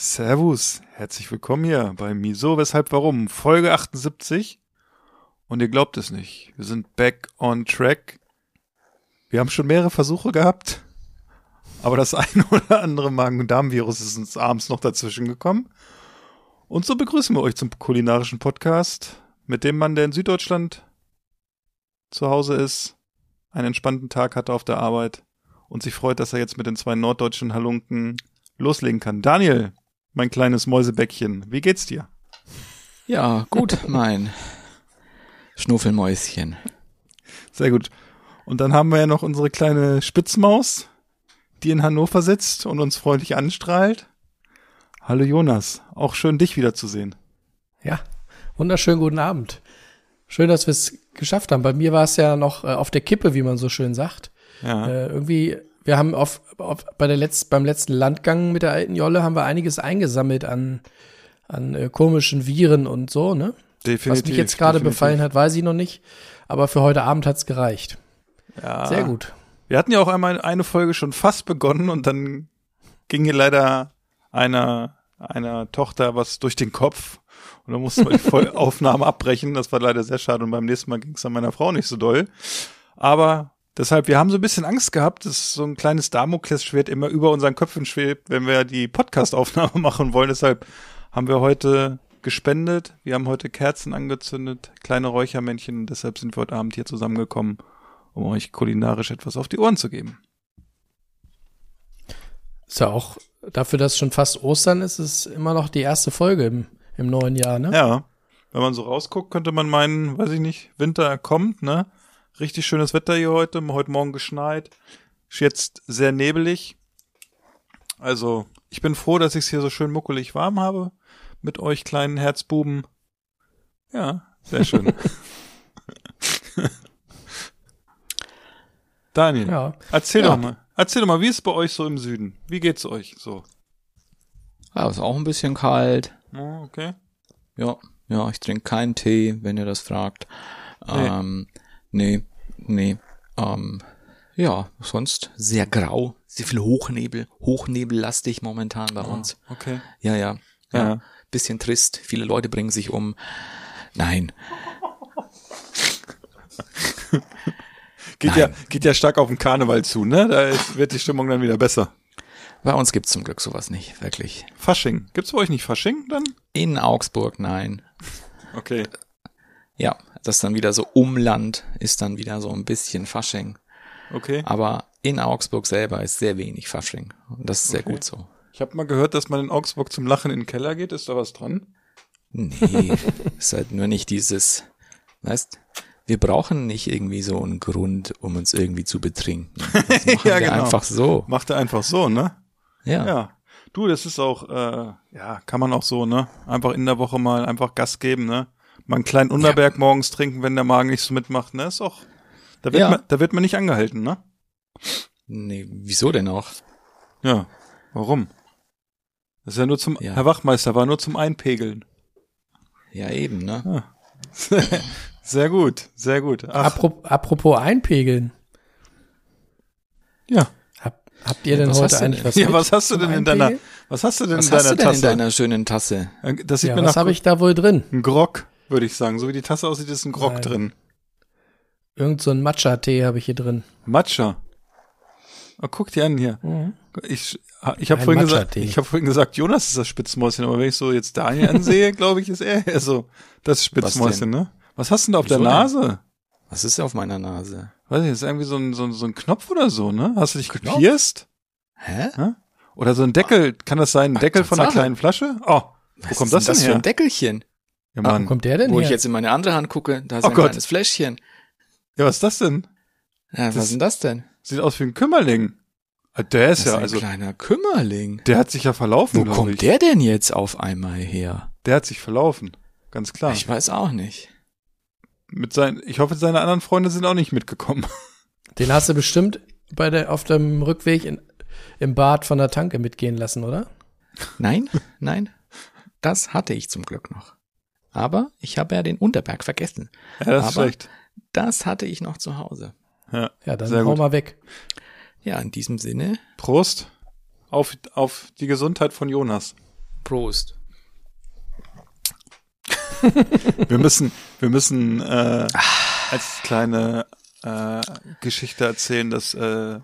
Servus, herzlich willkommen hier bei Miso, weshalb, warum, Folge 78. Und ihr glaubt es nicht, wir sind back on track. Wir haben schon mehrere Versuche gehabt, aber das eine oder andere Magen-Darm-Virus ist uns abends noch dazwischen gekommen. Und so begrüßen wir euch zum kulinarischen Podcast mit dem Mann, der in Süddeutschland zu Hause ist, einen entspannten Tag hatte auf der Arbeit und sich freut, dass er jetzt mit den zwei norddeutschen Halunken loslegen kann. Daniel, mein kleines Mäusebäckchen, wie geht's dir? Ja, gut, mein Schnuffelmäuschen. Sehr gut. Und dann haben wir ja noch unsere kleine Spitzmaus, die in Hannover sitzt und uns freundlich anstrahlt. Hallo Jonas, auch schön dich wiederzusehen. Ja, wunderschönen guten Abend. Schön, dass wir es geschafft haben. Bei mir war es ja noch äh, auf der Kippe, wie man so schön sagt. Ja, Äh, irgendwie, wir haben auf, auf bei der Letz-, beim letzten Landgang mit der alten Jolle haben wir einiges eingesammelt an, an äh, komischen Viren und so, ne? definitiv. Was mich jetzt gerade befallen hat, weiß ich noch nicht. Aber für heute Abend hat's gereicht. Ja. Sehr gut. Wir hatten ja auch einmal eine Folge schon fast begonnen und dann ging hier leider einer, einer Tochter was durch den Kopf und dann mussten wir die Aufnahme abbrechen. Das war leider sehr schade und beim nächsten Mal ging es an meiner Frau nicht so doll. Aber deshalb, wir haben so ein bisschen Angst gehabt, dass so ein kleines Damoklesschwert immer über unseren Köpfen schwebt, wenn wir die Podcast-Aufnahme machen wollen. Deshalb haben wir heute gespendet. Wir haben heute Kerzen angezündet, kleine Räuchermännchen. Deshalb sind wir heute Abend hier zusammengekommen, um euch kulinarisch etwas auf die Ohren zu geben. Ist ja auch, dafür, dass schon fast Ostern ist, ist immer noch die erste Folge im, im neuen Jahr, ne? Ja, wenn man so rausguckt, könnte man meinen, weiß ich nicht, Winter kommt, ne? Richtig schönes Wetter hier heute, heute Morgen geschneit. Ist jetzt sehr nebelig. Also, ich bin froh, dass ich es hier so schön muckelig warm habe mit euch kleinen Herzbuben. Ja, sehr schön. Daniel, Ja. erzähl Ja. doch mal. Erzähl doch mal, wie ist es bei euch so im Süden? Wie geht's euch so? Ja, ist auch ein bisschen kalt. Oh, okay. Ja, ja, ich trinke keinen Tee, wenn ihr das fragt. Nee. Ähm, nee, nee. Ähm, ja, sonst sehr grau, sehr viel Hochnebel, Hochnebellastig momentan bei uns. Okay. Ja, ja, ja, Ja. Bisschen trist. Viele Leute bringen sich um. Nein, Geht Nein. ja, geht ja stark auf den Karneval zu, ne? Da ist, wird die Stimmung dann wieder besser. bei uns gibt's zum Glück sowas nicht, wirklich. Fasching. Gibt's bei euch nicht Fasching dann? In Augsburg, nein. Okay. Ja, das dann wieder so Umland, ist dann wieder so ein bisschen Fasching. Okay. Aber in Augsburg selber ist sehr wenig Fasching. Und das ist sehr Okay. gut so. Ich habe mal gehört, dass man in Augsburg zum Lachen in den Keller geht. Ist da was dran? Nee, ist halt nur nicht dieses, weißt, wir brauchen nicht irgendwie so einen Grund, um uns irgendwie zu betrinken. Das machen Ja, wir genau. einfach so. Macht er einfach so, ne? Ja. Ja. Du, das ist auch, äh, ja, kann man auch so, ne? Einfach in der Woche mal einfach Gas geben, ne? Mal einen kleinen Unterberg morgens trinken, wenn der Magen nicht so mitmacht, ne? Ist auch, da wird Ja. man, da wird man nicht angehalten, ne? Nee, wieso denn auch? Ja. Warum? Das ist ja nur zum, Ja. Herr Wachmeister, war nur zum Einpegeln. Ja, eben, ne? Sehr gut, sehr gut. Ach, Apro apropos einpegeln. ja. Hab, habt ihr denn Was heute eigentlich was Ja, was hast du denn in deiner, was hast du denn Was in hast deiner du denn Tasse? in deiner schönen Tasse? Das sieht Ja, mir was habe ich da wohl drin? ein Grog, würde ich sagen. So wie die Tasse aussieht, ist ein Grog Nein. drin. Irgend so ein Matcha-Tee habe ich hier drin. Matcha. Oh, guck dir an hier. Mhm. Ich, ich habe vorhin gesagt, ich habe vorhin gesagt, Jonas ist das Spitzmäuschen, aber wenn ich so jetzt Daniel ansehe, glaube ich, ist er eher so das Spitzmäuschen, ne? Was hast du denn da auf der Wieso denn? Nase? Was ist auf meiner Nase? Weiß ich, ist irgendwie so ein, so ein, so ein Knopf oder so, ne? Hast du dich gepierst? Hä? Oder so ein Deckel, kann das sein? Ein Ach, Deckel von einer kleinen Flasche? Oh, wo Was kommt ist das denn das für her? ein Deckelchen? Ja, Wo Mann. kommt der denn Wo her? ich jetzt in meine andere Hand gucke, da ist Oh ein Gott. kleines Fläschchen. Ja, was ist das denn? Ja, was Das- ist denn das denn? Sieht aus wie ein Kümmerling. Äh, Der ist Das ja, ist ein also, kleiner Kümmerling. der hat sich ja verlaufen, Wo kommt ich. der denn jetzt auf einmal her? Der hat sich verlaufen. Ganz klar. Ich weiß auch nicht. Mit seinen, ich hoffe, seine anderen Freunde sind auch nicht mitgekommen. Den hast du bestimmt bei der, auf dem Rückweg in, im Bad von der Tanke mitgehen lassen, oder? Nein, nein. Das hatte ich zum Glück noch. Aber ich habe ja den Unterberg vergessen. Ja, das ist Aber- schlecht. Das hatte ich noch zu Hause. Ja. Ja, dann Sehr hau gut. mal weg. Ja, in diesem Sinne, Prost. Auf, auf die Gesundheit von Jonas. Prost. Wir müssen, wir müssen äh, als kleine äh, Geschichte erzählen, dass äh,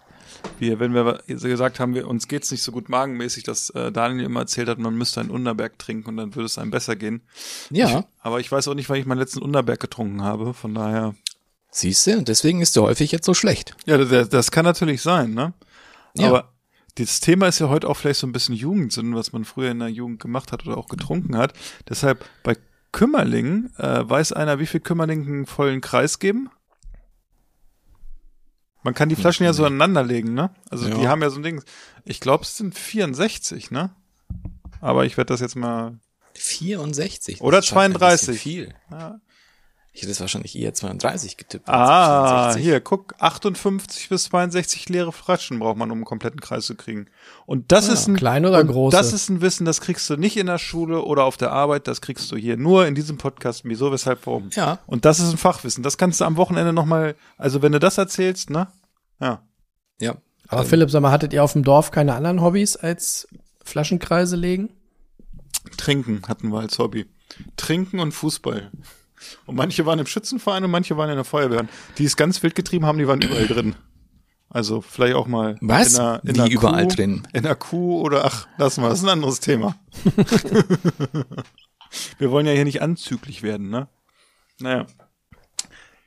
wir, wenn wir gesagt haben, wir, uns geht's nicht so gut magenmäßig, dass äh, Daniel immer erzählt hat, man müsste einen Unterberg trinken und dann würde es einem besser gehen. Ja, Aber ich weiß auch nicht, weil ich meinen letzten Unterberg getrunken habe. Von daher. siehst du, und deswegen ist er häufig jetzt so schlecht. Ja, das, das kann natürlich sein, ne? Ja. Aber das Thema ist ja heute auch vielleicht so ein bisschen Jugendsinn, was man früher in der Jugend gemacht hat oder auch getrunken hat. Deshalb bei Kümmerlingen, äh, weiß einer, wie viel Kümmerlingen einen vollen Kreis geben? Man kann die Flaschen ja so aneinander legen, ne? Also Ja. die haben ja so ein Ding. Ich glaube, es sind 64, ne? Aber ich werde das jetzt mal. 64. Oder das ist schon ein 32. bisschen Viel. Ja. Ich hätte es wahrscheinlich eher 32 getippt. Ah, 64. hier, guck, 58 bis 62 leere Flaschen braucht man, um einen kompletten Kreis zu kriegen. Und das Ah, ist ein klein oder und große? Das ist ein Wissen, das kriegst du nicht in der Schule oder auf der Arbeit, das kriegst du hier nur in diesem Podcast. Wieso, weshalb, warum? Ja. Und das ist ein Fachwissen. Das kannst du am Wochenende nochmal, also wenn du das erzählst, ne? Ja. Ja. Aber Philipp, sag mal, hattet ihr auf dem Dorf keine anderen Hobbys als Flaschenkreise legen? Trinken hatten wir als Hobby. Trinken und Fußball. Und manche waren im Schützenverein und manche waren in der Feuerwehr. Die es ganz wild getrieben haben, die waren überall drin. Also vielleicht auch mal Was? in einer, in einer überall Kuh, drin? In der Kuh oder ach, lass mal, das ist ein anderes Thema. Wir wollen ja hier nicht anzüglich werden, ne? Naja.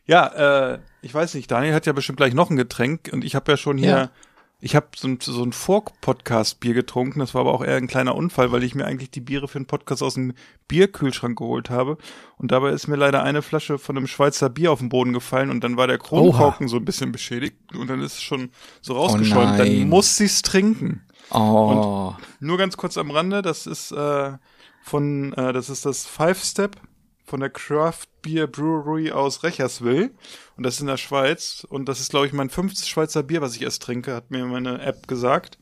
Ja, äh, ich weiß nicht, Daniel hat ja bestimmt gleich noch ein Getränk und ich habe ja schon hier, Ja. Ich habe so ein, so ein Fork-Podcast-Bier getrunken, das war aber auch eher ein kleiner Unfall, weil ich mir eigentlich die Biere für den Podcast aus dem Bierkühlschrank geholt habe und dabei ist mir leider eine Flasche von einem Schweizer Bier auf den Boden gefallen und dann war der Kronkorken so ein bisschen beschädigt und dann ist es schon so rausgeschäumt, dann nein. muss sie's trinken. Oh. Nur ganz kurz am Rande, das ist äh, von, äh, das ist das Five Step von der Craft Beer Brewery aus Rechersville und das ist in der Schweiz und das ist glaube ich mein fünftes Schweizer Bier, was ich erst trinke, hat mir meine App gesagt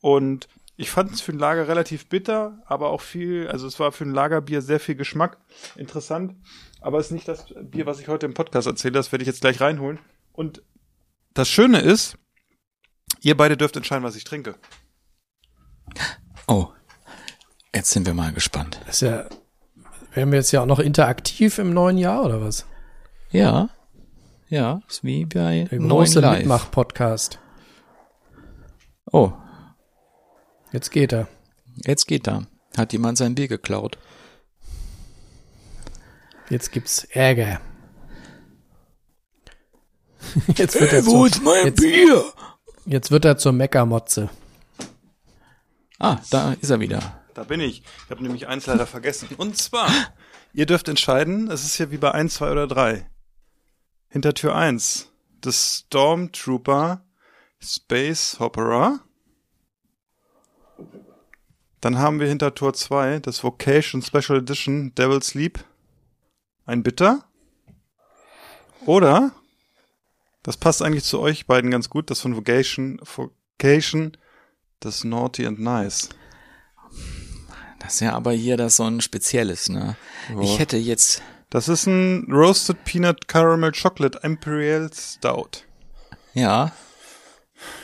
und ich fand es für ein Lager relativ bitter, aber auch viel, also es war für ein Lagerbier sehr viel Geschmack, interessant, aber es ist nicht das Bier, was ich heute im Podcast erzähle, das werde ich jetzt gleich reinholen und das Schöne ist, ihr beide dürft entscheiden, was ich trinke. Oh. Jetzt sind wir mal gespannt. Das ist ja, wären wir jetzt ja auch noch interaktiv im neuen Jahr oder was? Ja. Ja, ist wie bei Der große. Mitmach-Podcast. Oh, Jetzt geht er. jetzt geht da. Hat jemand sein Bier geklaut? Jetzt gibt's Ärger. Jetzt wird er zur, mein jetzt, Bier? jetzt wird er zur Meckermotze. Ah, da ist er wieder. Da bin ich. Ich habe nämlich eins leider vergessen. Und zwar, ihr dürft entscheiden, es ist hier wie bei 1, 2 oder 3. Hinter Tür 1, das Stormtrooper Space Opera. Dann haben wir hinter Tor 2 das Vocation Special Edition Devil's Leap. Ein Bitter. Oder, das passt eigentlich zu euch beiden ganz gut, das von Vocation, Vocation, das Naughty and Nice. Das ist ja aber hier das so ein spezielles, ne? Ich hätte jetzt, Das ist ein Roasted Peanut Caramel Chocolate Imperial Stout. ja.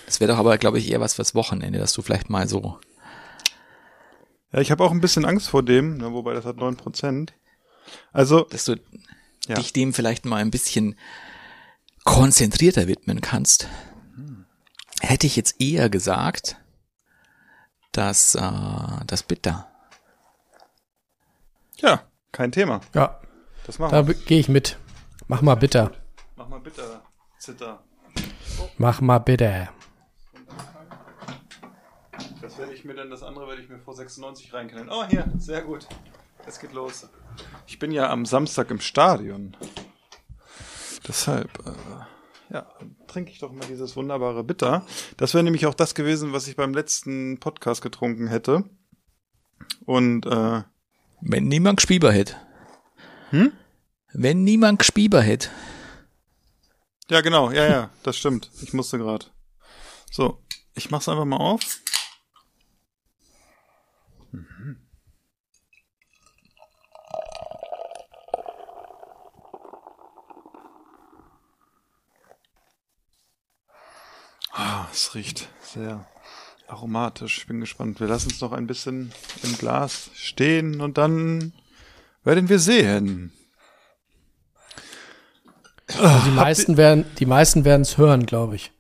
Das wäre doch aber, glaube ich, eher was fürs Wochenende, dass du vielleicht mal so. Ja, ich habe auch ein bisschen Angst vor dem, ne, wobei das hat 9%. Also, dass du Ja. dich dem vielleicht mal ein bisschen konzentrierter widmen kannst. Hätte ich jetzt eher gesagt, dass äh, das Bitter. Ja, kein Thema. Ja, Das machen da gehe ich mit. Mach mal bitter. Mach mal bitte, Zitter. Mach mal bitter. Das werde ich mir dann, das andere werde ich mir vor 96 reinknallen. Oh, hier, sehr gut. Es geht los. Ich bin ja am Samstag im Stadion. Deshalb, äh, Ja, trinke ich doch mal dieses wunderbare Bitter. Das wäre nämlich auch das gewesen, was ich beim letzten Podcast getrunken hätte. Und äh, Wenn niemand gespieber hätte. Hm? Wenn niemand gespieber hätte. ja, genau, ja, ja, das stimmt. Ich musste gerade. So, ich mach's einfach mal auf. Mhm. Ah, es riecht sehr aromatisch. Ich bin gespannt. Wir lassen es noch ein bisschen im Glas stehen und dann werden wir sehen. Also die meisten werden, die meisten werden es hören, glaube ich.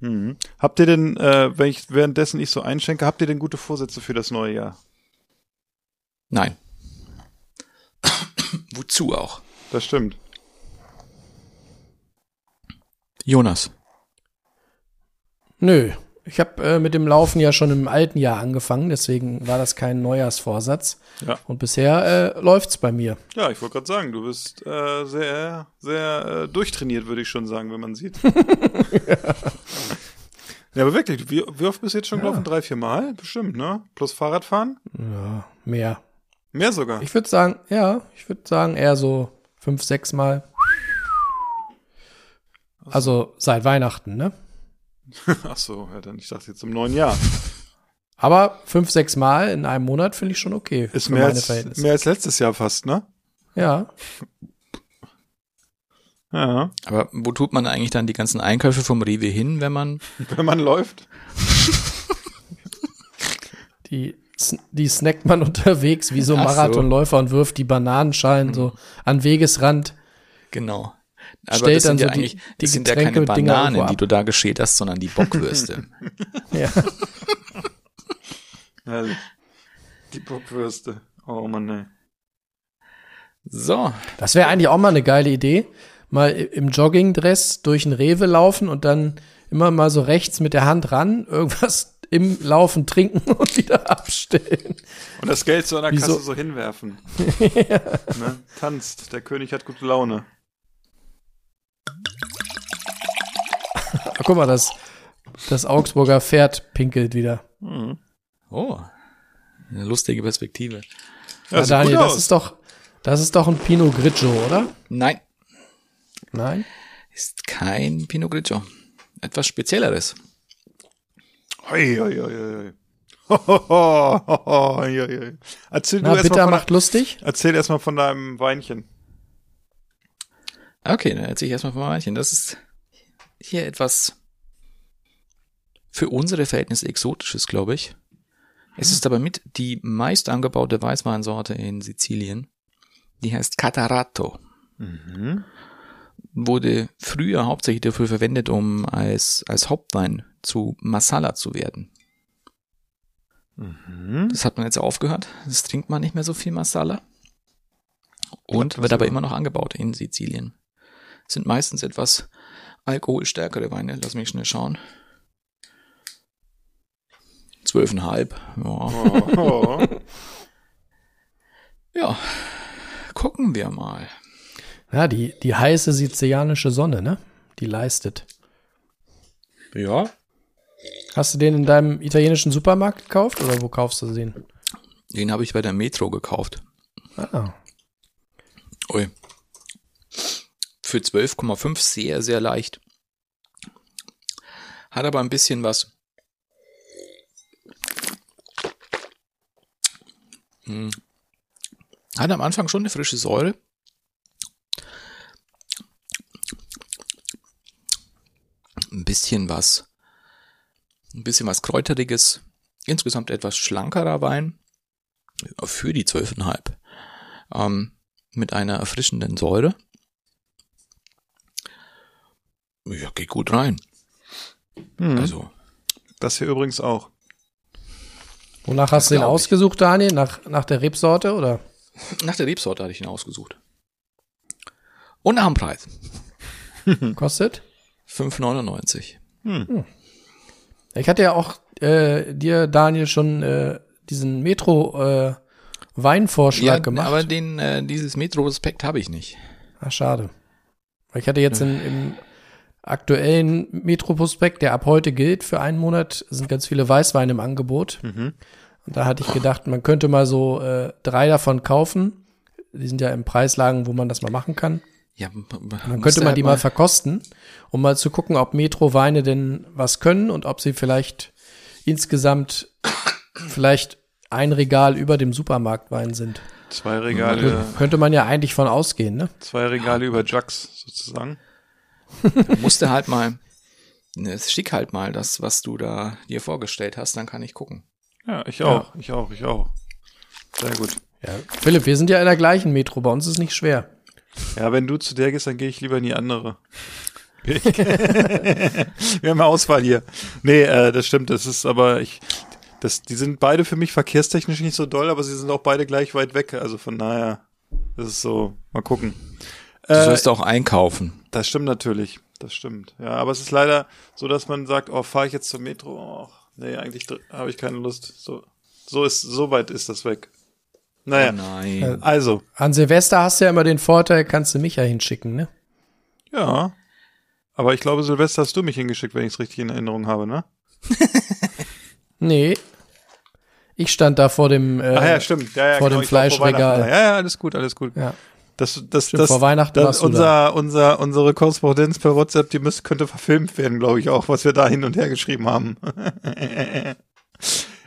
Mhm. Habt ihr denn, äh, wenn ich währenddessen ich so einschenke, habt ihr denn gute Vorsätze für das neue Jahr? Nein. Wozu auch? Das stimmt. Jonas. Nö. Ich habe äh, mit dem Laufen ja schon im alten Jahr angefangen, deswegen war das kein Neujahrsvorsatz. Ja. Und bisher äh, läuft's bei mir. Ja, ich wollte gerade sagen, du bist äh, sehr, sehr äh, durchtrainiert, würde ich schon sagen, wenn man sieht. ja. aber wirklich, wie, wie oft bist du jetzt schon gelaufen? Drei, vier Mal? Bestimmt, ne? Plus Fahrradfahren? Ja, mehr. Mehr sogar. Ich würde sagen, ja, ich würde sagen eher so fünf, sechs Mal. Also seit Weihnachten, ne? Ach so, ja, dann ich dachte jetzt im neuen Jahr. Aber fünf, sechs Mal in einem Monat finde ich schon okay. Ist für mehr meine als, mehr als letztes Jahr fast, ne? Ja. Ja. Aber wo tut man eigentlich dann die ganzen Einkäufe vom Rewe hin, wenn man Wenn man läuft. Die, die snackt man unterwegs wie so. Marathonläufer und wirft die Bananenschalen so an Wegesrand. genau. Aber Stellt das sind dann ja so die- eigentlich, die das sind ja keine Bananen, die du da geschält hast, sondern die Bockwürste. Ja. Ja, die Bockwürste. Oh Mann, ey. so. Das wäre eigentlich auch mal eine geile Idee. Mal im Joggingdress durch ein Rewe laufen und dann immer mal so rechts mit der Hand ran, irgendwas im Laufen trinken und wieder abstellen. Und das Geld so an der Wieso? Kasse so hinwerfen. ne? Tanzt. Der König hat gute Laune. Ach, guck mal, das, das Augsburger Pferd pinkelt wieder. Oh. Eine lustige Perspektive. Ja, Ja, Daniel, das aus. ist doch, das ist doch ein Pinot Grigio, oder? Nein, Nein? ist kein Pinot Grigio. Etwas Spezielleres. Hoi, hoi, hoi, hoi. Hoi. Erzähl Na, du erst bitter mal macht lustig. erzähl erst mal von deinem Weinchen. Okay, dann erzähle ich erstmal von Weinchen. Das ist hier etwas für unsere Verhältnisse Exotisches, glaube ich. Es ist aber mit die meist angebaute Weißweinsorte in Sizilien. Die heißt Catarato. Wurde früher hauptsächlich dafür verwendet, um als, als Hauptwein zu Masala zu werden. Das hat man jetzt aufgehört. Das trinkt man nicht mehr so viel Masala. Und wird aber immer noch angebaut in Sizilien. Sind meistens etwas alkoholstärkere Weine. Lass mich schnell schauen. Zwölfeinhalb. Ja. Oh, ja. Gucken wir mal. Ja, die, die heiße sizilianische Sonne, ne? Die leistet. Ja. Hast du den in deinem italienischen Supermarkt gekauft oder wo kaufst du den? Den habe ich bei der Metro gekauft. Ah, Ui. Für 12,5 sehr, sehr leicht. Hat aber ein bisschen was. Hm. Hat am Anfang schon eine frische Säure. Ein bisschen was. Ein bisschen was Kräuteriges. Insgesamt etwas schlankerer Wein. Für die 12,5. Ähm, mit einer erfrischenden Säure. Ja, geht gut rein. Hm. Also, Das hier übrigens auch. wonach hast du den glaub ich. ausgesucht, Daniel? Nach, nach der Rebsorte oder? nach der Rebsorte hatte ich ihn ausgesucht. Und nach dem Preis. Kostet? 5,99. Ich hatte ja auch äh, dir, Daniel, schon äh, diesen Metro äh, Weinvorschlag gemacht. aber den, äh, dieses Metro-Respekt habe ich nicht. Ach, schade. Weil ich hatte jetzt in, im aktuellen Metro-Prospekt, der ab heute gilt für einen Monat, sind ganz viele Weißweine im Angebot. Mhm. Und da hatte ich gedacht, man könnte mal so äh, drei davon kaufen. Die sind ja in Preislagen, wo man das mal machen kann. Ja, Dann könnte man die mal verkosten, um mal zu gucken, ob Metro-Weine denn was können und ob sie vielleicht insgesamt vielleicht ein Regal über dem Supermarktwein sind. Zwei Regale, Könnte man ja eigentlich von ausgehen, ne? zwei Regale über Jugs sozusagen. musste halt mal, ne, schick halt mal das, was du da dir vorgestellt hast, dann kann ich gucken. Ja, ich auch, ich auch, ich auch. Sehr gut. Ja. Philipp, wir sind ja in der gleichen Metro, bei uns ist nicht schwer. Ja, wenn du zu der gehst, dann gehe ich lieber in die andere. Wir haben ja Auswahl hier. Nee, äh, das stimmt, das ist aber ich das die sind beide für mich verkehrstechnisch nicht so doll, aber sie sind auch beide gleich weit weg, also von daher das ist so, mal gucken. Du Äh, sollst auch einkaufen. das stimmt natürlich, das stimmt. Ja, aber es ist leider so, dass man sagt, oh, fahre ich jetzt zur Metro? Och, nee, eigentlich habe ich keine Lust. So so ist so weit ist das weg. Naja, Oh nein. also, An Silvester hast du ja immer den Vorteil, kannst du mich ja hinschicken, ne? ja. Aber ich glaube, Silvester hast du mich hingeschickt, wenn ich es richtig in Erinnerung habe, ne? Nee. Ich stand da vor dem, äh, Ach ja, stimmt. Ja, ja, vor genau, dem Fleischregal. Ja, ja, alles gut, alles gut. Ja. Das, das, Stimmt, das, vor Weihnachten das, warst du unser, unser, unsere Korrespondenz per WhatsApp, die müsste, könnte verfilmt werden, glaube ich auch, was wir da hin und her geschrieben haben.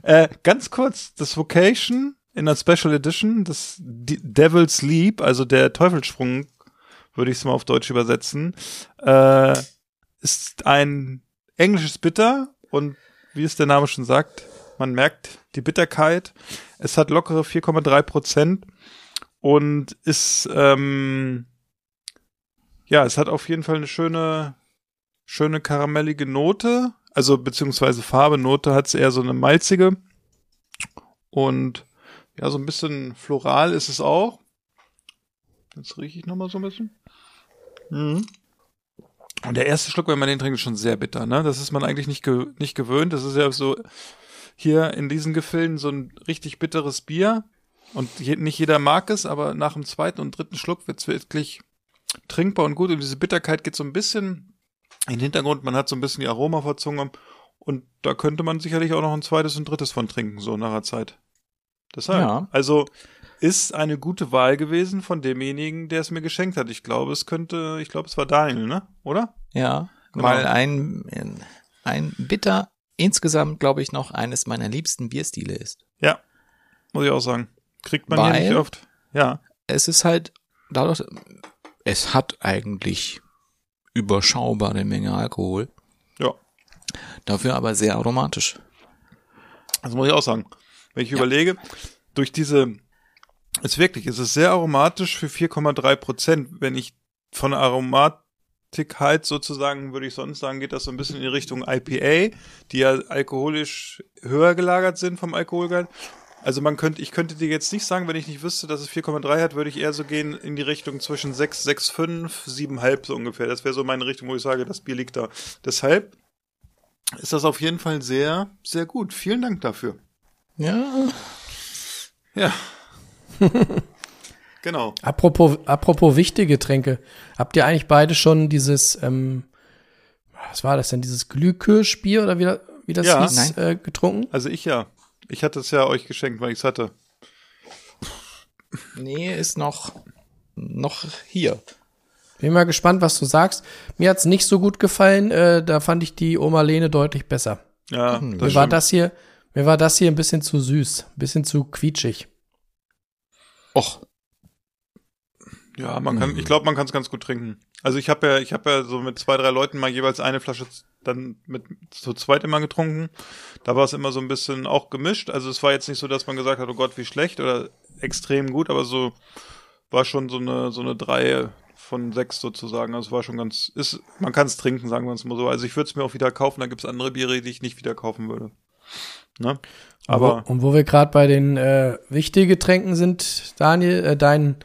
äh, ganz kurz, das Vocation in der Special Edition, das Devil's Leap, also der Teufelssprung, würde ich es mal auf Deutsch übersetzen, äh, ist ein englisches Bitter und wie es der Name schon sagt, man merkt die Bitterkeit. Es hat lockere 4,3 Prozent und ist ähm, ja, es hat auf jeden Fall eine schöne schöne karamellige Note, also beziehungsweise Farbe Note hat es eher so eine malzige und ja, so ein bisschen floral ist es auch. Jetzt rieche ich noch mal so ein bisschen. Mhm. Und der erste Schluck, wenn man den trinkt, ist schon sehr bitter, ne? Das ist man eigentlich nicht, ge nicht gewöhnt. Das ist ja so hier in diesen Gefilden so ein richtig bitteres Bier. Und je, nicht jeder mag es, aber nach dem zweiten und dritten Schluck wird's wirklich trinkbar und gut. Und diese Bitterkeit geht so ein bisschen in den Hintergrund. Man hat so ein bisschen die Aroma vor Zunge. Und da könnte man sicherlich auch noch ein zweites und drittes von trinken, so nach der Zeit. Deshalb. Ja. Also ist eine gute Wahl gewesen von demjenigen, der es mir geschenkt hat. Ich glaube, es könnte, ich glaube, es war Daniel, ne? Oder? Ja, Genau. weil ein, ein Bitter insgesamt, glaube ich, noch eines meiner liebsten Bierstile ist. Ja, muss ich auch sagen. Kriegt man hier nicht oft. Ja, Es ist halt dadurch, es hat eigentlich überschaubare Menge Alkohol, ja. dafür aber sehr aromatisch. Das muss ich auch sagen. Wenn ich überlege, durch diese, ist wirklich, es ist sehr aromatisch für 4,3 Prozent. Wenn ich von der Aromatik halt sozusagen, würde ich sonst sagen, geht das so ein bisschen in die Richtung IPA, die ja alkoholisch höher gelagert sind vom Alkoholgehalt. Also man könnte, ich könnte dir jetzt nicht sagen, wenn ich nicht wüsste, dass es 4,3 hat, würde ich eher so gehen in die Richtung zwischen 6, 6,5, 7,5 so ungefähr. Das wäre so meine Richtung, wo ich sage, das Bier liegt da. Deshalb ist das auf jeden Fall sehr, sehr gut. Vielen Dank dafür. Ja, Ja. genau. Apropos, apropos wichtige Getränke. Habt ihr eigentlich beide schon dieses, ähm, was war das denn, dieses Glühkirschbier oder wie, wie das Ja. hieß, äh, getrunken? Also ich ja. Ich hatte es ja euch geschenkt, weil ich es hatte. nee, ist noch, noch hier. Bin mal gespannt, was du sagst. Mir hat's nicht so gut gefallen, äh, da fand ich die Oma Lene deutlich besser. Ja, Hm. das Mir war das hier, mir war das hier ein bisschen zu süß, ein bisschen zu quietschig. Och, Ja, man kann, ich glaube, man kann es ganz gut trinken. Also ich habe ja, ich habe ja so mit zwei, drei Leuten mal jeweils eine Flasche dann mit zu zweit immer getrunken. Da war es immer so ein bisschen auch gemischt. Also es war jetzt nicht so, dass man gesagt hat, oh Gott, wie schlecht oder extrem gut, aber so war schon so eine so eine drei von sechs sozusagen. Also es war schon ganz, ist, man kann es trinken, sagen wir es mal so. Also ich würde es mir auch wieder kaufen. Da gibt's andere Biere, die ich nicht wieder kaufen würde. Ne? Aber und wo, und wo wir gerade bei den äh, wichtigen Getränken sind, Daniel, äh, dein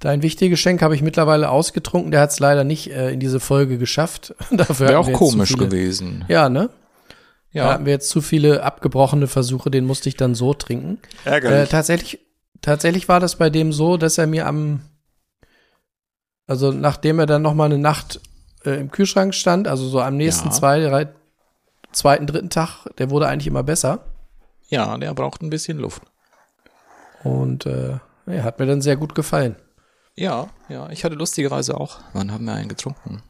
dein wichtiges Geschenk habe ich mittlerweile ausgetrunken. Der hat es leider nicht äh, in diese Folge geschafft. Dafür wäre auch komisch viele- gewesen. Ja, ne? Da Ja, hatten wir jetzt zu viele abgebrochene Versuche, den musste ich dann so trinken. Äh, ärgerlich. tatsächlich, tatsächlich war das bei dem so, dass er mir am, also nachdem er dann noch mal eine Nacht äh, im Kühlschrank stand, also so am nächsten Ja. zwei, drei, zweiten, dritten Tag, der wurde eigentlich immer besser. Ja, der braucht ein bisschen Luft. Und äh, ja, hat mir dann sehr gut gefallen. Ja, ja, ich hatte lustigerweise auch. Wann haben wir einen getrunken?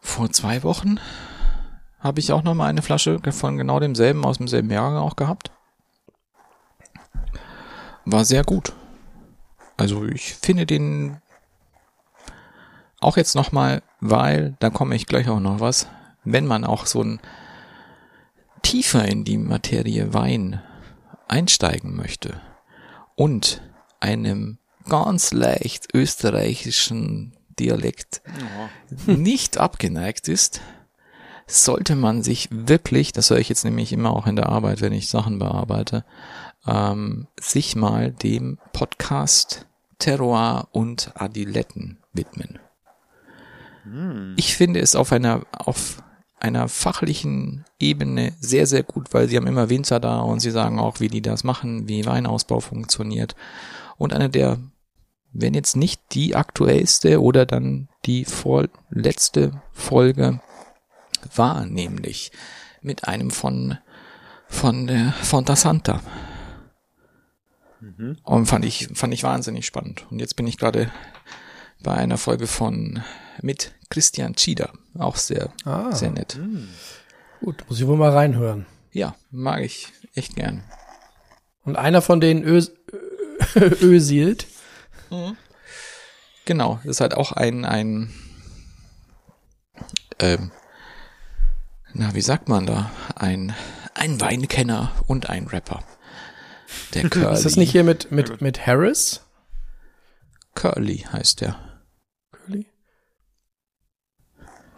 Vor zwei Wochen habe ich auch noch mal eine Flasche von genau demselben aus demselben Jahrgang auch gehabt. War sehr gut. Also ich finde den auch jetzt noch mal, weil da komme ich gleich auch noch was, wenn man auch so ein tiefer in die Materie Wein einsteigen möchte und einem ganz leicht österreichischen Dialekt nicht abgeneigt ist, sollte man sich wirklich, das höre ich jetzt nämlich immer auch in der Arbeit, wenn ich Sachen bearbeite, ähm, sich mal dem Podcast Terroir und Adiletten widmen. Ich finde es auf einer, auf einer fachlichen Ebene sehr, sehr gut, weil sie haben immer Winzer da und sie sagen auch, wie die das machen, wie Weinausbau funktioniert. Und eine der, wenn jetzt nicht die aktuellste oder dann die vorletzte Folge war nämlich mit einem von, von der Fonta Santa. Und fand ich, fand ich wahnsinnig spannend. Und jetzt bin ich gerade bei einer Folge von, mit Christian Schieder. Auch sehr, Ah. sehr nett. Gut, muss ich wohl mal reinhören. Ja, mag ich echt gern. Und einer von denen Ö Ösilt. Genau, das ist halt auch ein, ein, ähm, na, wie sagt man da? Ein, ein Weinkenner und ein Rapper. Der Curly. Ist das nicht hier mit, mit, mit Harris? Curly heißt der. Curly?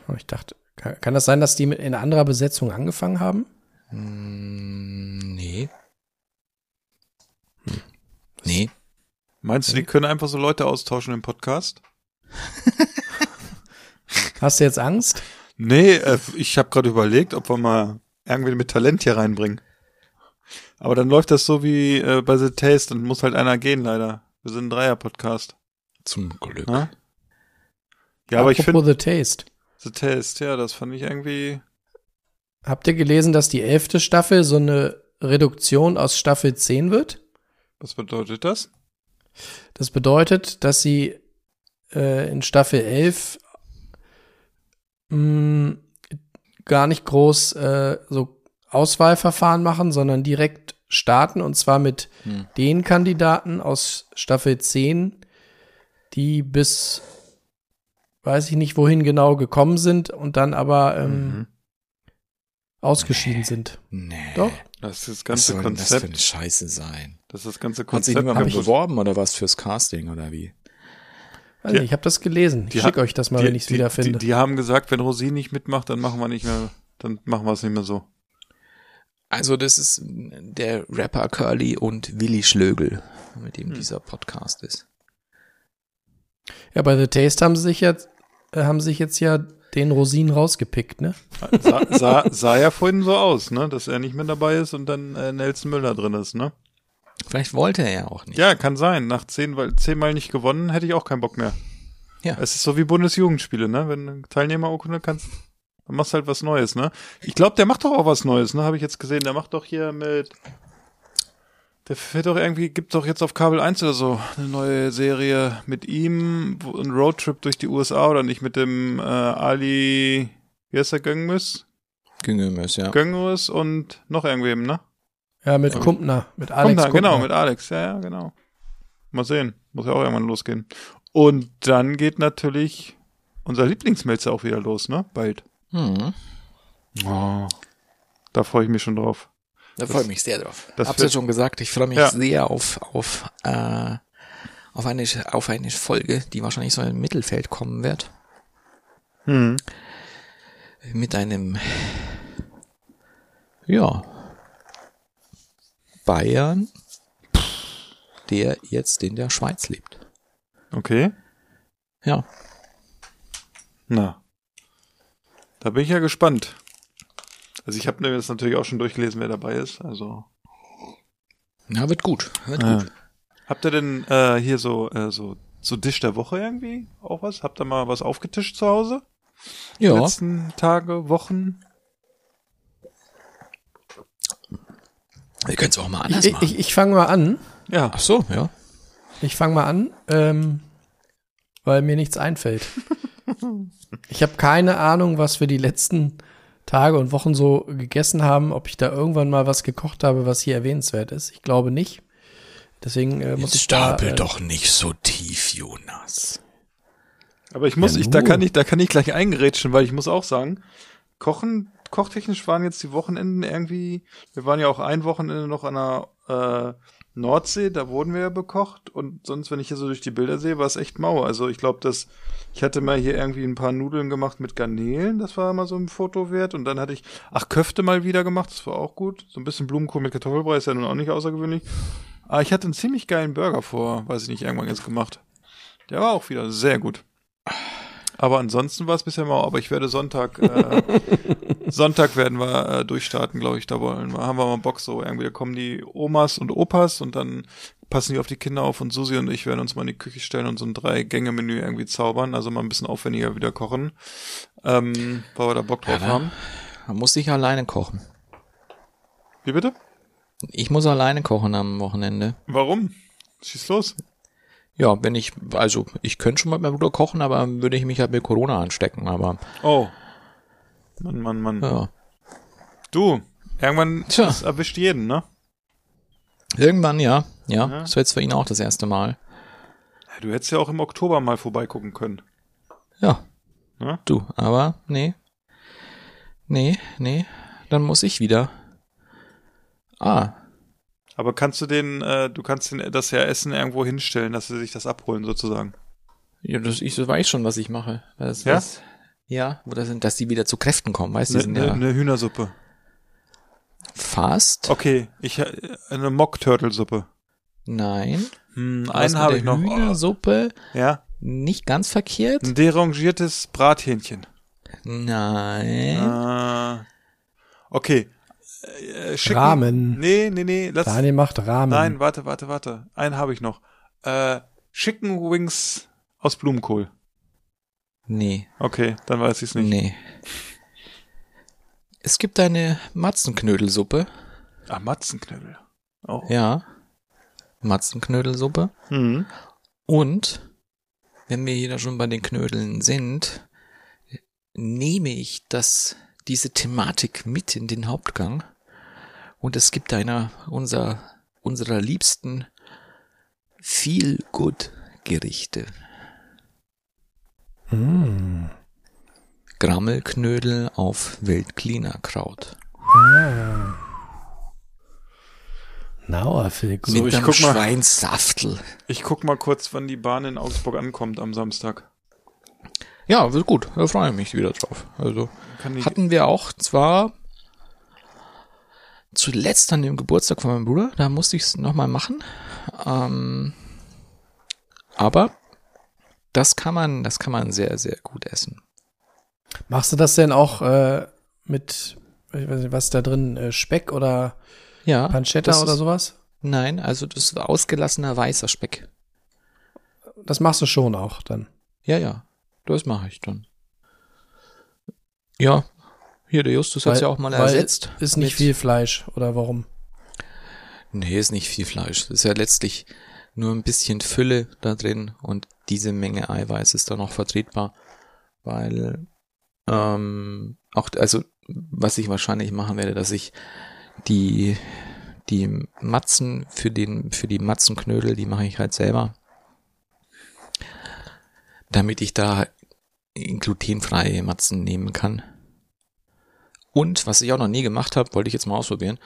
Oh, ich dachte, kann, kann das sein, dass die mit in anderer Besetzung angefangen haben? Hm, nee. Nee. Meinst du, die können einfach so Leute austauschen im Podcast? Hast du jetzt Angst? Nee, äh, ich habe gerade überlegt, ob wir mal irgendwie mit Talent hier reinbringen. Aber dann läuft das so wie äh, bei The Taste und muss halt einer gehen, leider. Wir sind ein Dreier-Podcast. Zum Glück. Ja, aber ich Apropos finde The Taste. The Taste, ja, das fand ich irgendwie. Habt ihr gelesen, dass die elfte Staffel so eine Reduktion aus Staffel 10 wird? Was bedeutet das? Das bedeutet, dass sie äh, in Staffel 11 mh, gar nicht groß äh, so Auswahlverfahren machen, sondern direkt starten und zwar mit Hm. den Kandidaten aus Staffel 10, die bis weiß ich nicht wohin genau gekommen sind und dann aber ähm, Mhm. ausgeschieden sind. Nee. Doch. Das ist das Was ganze soll denn das für eine Konzept. Scheiße sein? Das ist das ganze Hat sich Konzept. niemand beworben oder was fürs Casting oder wie? Weiß Die- nicht, ich habe das gelesen. Ich schicke euch das mal, die, wenn ich es die- wieder Die, finde. die haben gesagt, wenn Rosin nicht mitmacht, dann machen wir nicht mehr, dann machen wir es nicht mehr so. Also das ist der Rapper Curly und Willi Schlögel, mit Hm. dem dieser Podcast ist. Ja, bei The Taste haben sie sich jetzt, äh, haben sich jetzt ja den Rosinen rausgepickt, ne? Sah, sah, sah ja vorhin so aus, ne, dass er nicht mehr dabei ist und dann äh, Nelson Müller drin ist, ne? Vielleicht wollte er ja auch nicht. Ja, kann sein. Nach zehn, weil zehnmal nicht gewonnen, hätte ich auch keinen Bock mehr. Ja. Es ist so wie Bundesjugendspiele, ne? Wenn du Teilnehmerurkunde kannst, dann machst du halt was Neues, ne? Ich glaube, der macht doch auch was Neues, ne? Habe ich jetzt gesehen. Der macht doch hier mit. Der fährt doch irgendwie, gibt doch jetzt auf Kabel 1 oder so eine neue Serie mit ihm, ein Roadtrip durch die USA oder nicht mit dem äh, Ali, wie heißt der, Göngmus? Güngemüs, ja. Göngmus und noch irgendwem, ne? Ja, mit Kumpner, mit Alex Kommt da, Kumpner. genau, mit Alex, ja, ja, genau. Mal sehen, muss ja auch irgendwann losgehen. Und dann geht natürlich unser Lieblingsmelzer auch wieder los, ne? Bald. Hm. Oh, da freue ich mich schon drauf. Da freue ich mich sehr drauf. das Hab's ja schon gesagt, ich freue mich Ja. sehr auf, auf, äh, auf eine, auf eine Folge, die wahrscheinlich so im Mittelfeld kommen wird. Hm. Mit einem, ja, Bayern, der jetzt in der Schweiz lebt. Okay. Ja. Na. Da bin ich ja gespannt. Also ich habe mir das natürlich auch schon durchgelesen, wer dabei ist. Also Ja, wird gut. Wird Ja. gut. habt ihr denn äh, hier so äh, so So Dish der Woche irgendwie? Auch was? Habt ihr mal was aufgetischt zu Hause? Ja, Letzten Tage, Wochen? Wir können es auch mal anders Ich, machen. ich, ich fange mal an. Ja. Ach so, ja. Ich fange mal an, ähm, weil mir nichts einfällt. ich habe keine Ahnung, was wir die letzten Tage und Wochen so gegessen haben, ob ich da irgendwann mal was gekocht habe, was hier erwähnenswert ist. Ich glaube nicht. Deswegen äh, muss Jetzt ich da, stapel äh, doch nicht so tief, Jonas. Aber ich muss, Ja, ich, da kann ich, da kann ich gleich eingerätschen, weil ich muss auch sagen, Kochen, kochtechnisch waren jetzt die Wochenenden irgendwie, wir waren ja auch ein Wochenende noch an der äh, Nordsee, da wurden wir ja bekocht und sonst, wenn ich hier so durch die Bilder sehe, war es echt mau. Also ich glaube, dass ich hatte mal hier irgendwie ein paar Nudeln gemacht mit Garnelen, das war mal so ein Foto wert und dann hatte ich, ach, Köfte mal wieder gemacht, das war auch gut. So ein bisschen Blumenkohl mit Kartoffelbrei ist ja nun auch nicht außergewöhnlich. Aber ich hatte einen ziemlich geilen Burger vor, weiß ich nicht, irgendwann jetzt gemacht. Der war auch wieder sehr gut. Aber ansonsten war es bisher mau. Aber ich werde Sonntag, äh, Sonntag werden wir äh, durchstarten, glaube ich. Da wollen wir, haben wir mal Bock so. Irgendwie da kommen die Omas und Opas und dann passen die auf die Kinder auf und Susi und ich werden uns mal in die Küche stellen und so ein Drei-Gänge-Menü irgendwie zaubern. Also mal ein bisschen aufwendiger wieder kochen. Ähm, weil wir da Bock drauf Ja, haben. Man muss sich alleine kochen. Wie bitte? Ich muss alleine kochen am Wochenende. Warum? Schieß los. Ja, wenn ich, also ich könnte schon mal mit meinem Bruder kochen, aber würde ich mich halt mit Corona anstecken. Aber Oh. Mann, Mann, Mann. ja. Du, irgendwann Tja. das erwischt jeden, ne? Irgendwann ja. Ja, Ja. das war jetzt für ihn auch das erste Mal. Ja, Du hättest ja auch im Oktober mal vorbeigucken können. Ja. Ja? Du, aber nee. Nee, nee. Dann muss ich wieder. Ah, Aber kannst du den, äh, du kannst den, das ja Essen irgendwo hinstellen, dass sie sich das abholen sozusagen. ja, das, ich weiß schon, was ich mache. Das, Ja? Das, ja, wo das sind, dass die wieder zu Kräften kommen, weißt du? sind ne, ja ne Hühnersuppe. fast. Okay, ich äh, eine Mock-Turtle-Suppe. Nein. Hm, einen habe ich noch. Hühnersuppe Ja, nicht ganz verkehrt. ein derangiertes Brathähnchen. Nein. Äh, okay. Äh, Chicken- Ramen. Nee, nee, nee. Lass, Daniel macht Rahmen. nein, warte, warte, warte. Einen habe ich noch. Äh, Chicken Wings aus Blumenkohl. Nee, Okay, dann weiß ich es nicht. nee. Es gibt eine Matzenknödelsuppe. Ah, Matzenknödel. Oh. Ja. Matzenknödelsuppe. Hm. Und, wenn wir hier schon bei den Knödeln sind, nehme ich das, diese Thematik mit in den Hauptgang. Und es gibt einer unserer, unserer liebsten Feel Good Gerichte. Mm. Grammelknödel auf Wildcleaner-Kraut. Now I feel good. So, Mit ich guck mal. Schweinssaftel. Ich guck mal kurz, wann die Bahn in Augsburg ankommt am Samstag. Ja, wird gut. Da freue ich mich wieder drauf. Also, hatten wir auch zwar zuletzt an dem Geburtstag von meinem Bruder, da musste ich es nochmal machen. Ähm, aber das kann man, das kann man sehr, sehr gut essen. Machst du das denn auch äh, mit, ich weiß nicht, was da drin, äh, Speck oder Ja. Pancetta oder ist- sowas? Nein, also das ist ausgelassener weißer Speck. Das machst du schon auch dann. Ja, ja. Das mache ich dann. Ja. Hier, der Justus hat Weil- ja auch mal ersetzt. Ist nicht viel Fleisch oder warum? Nee, ist nicht viel Fleisch. Das ist ja letztlich nur ein bisschen Fülle da drin und diese Menge Eiweiß ist da noch vertretbar, weil ähm, auch also was ich wahrscheinlich machen werde, dass ich die die Matzen für den für die Matzenknödel, die mache ich halt selber, damit ich da glutenfreie Matzen nehmen kann. Und was ich auch noch nie gemacht habe, wollte ich jetzt mal ausprobieren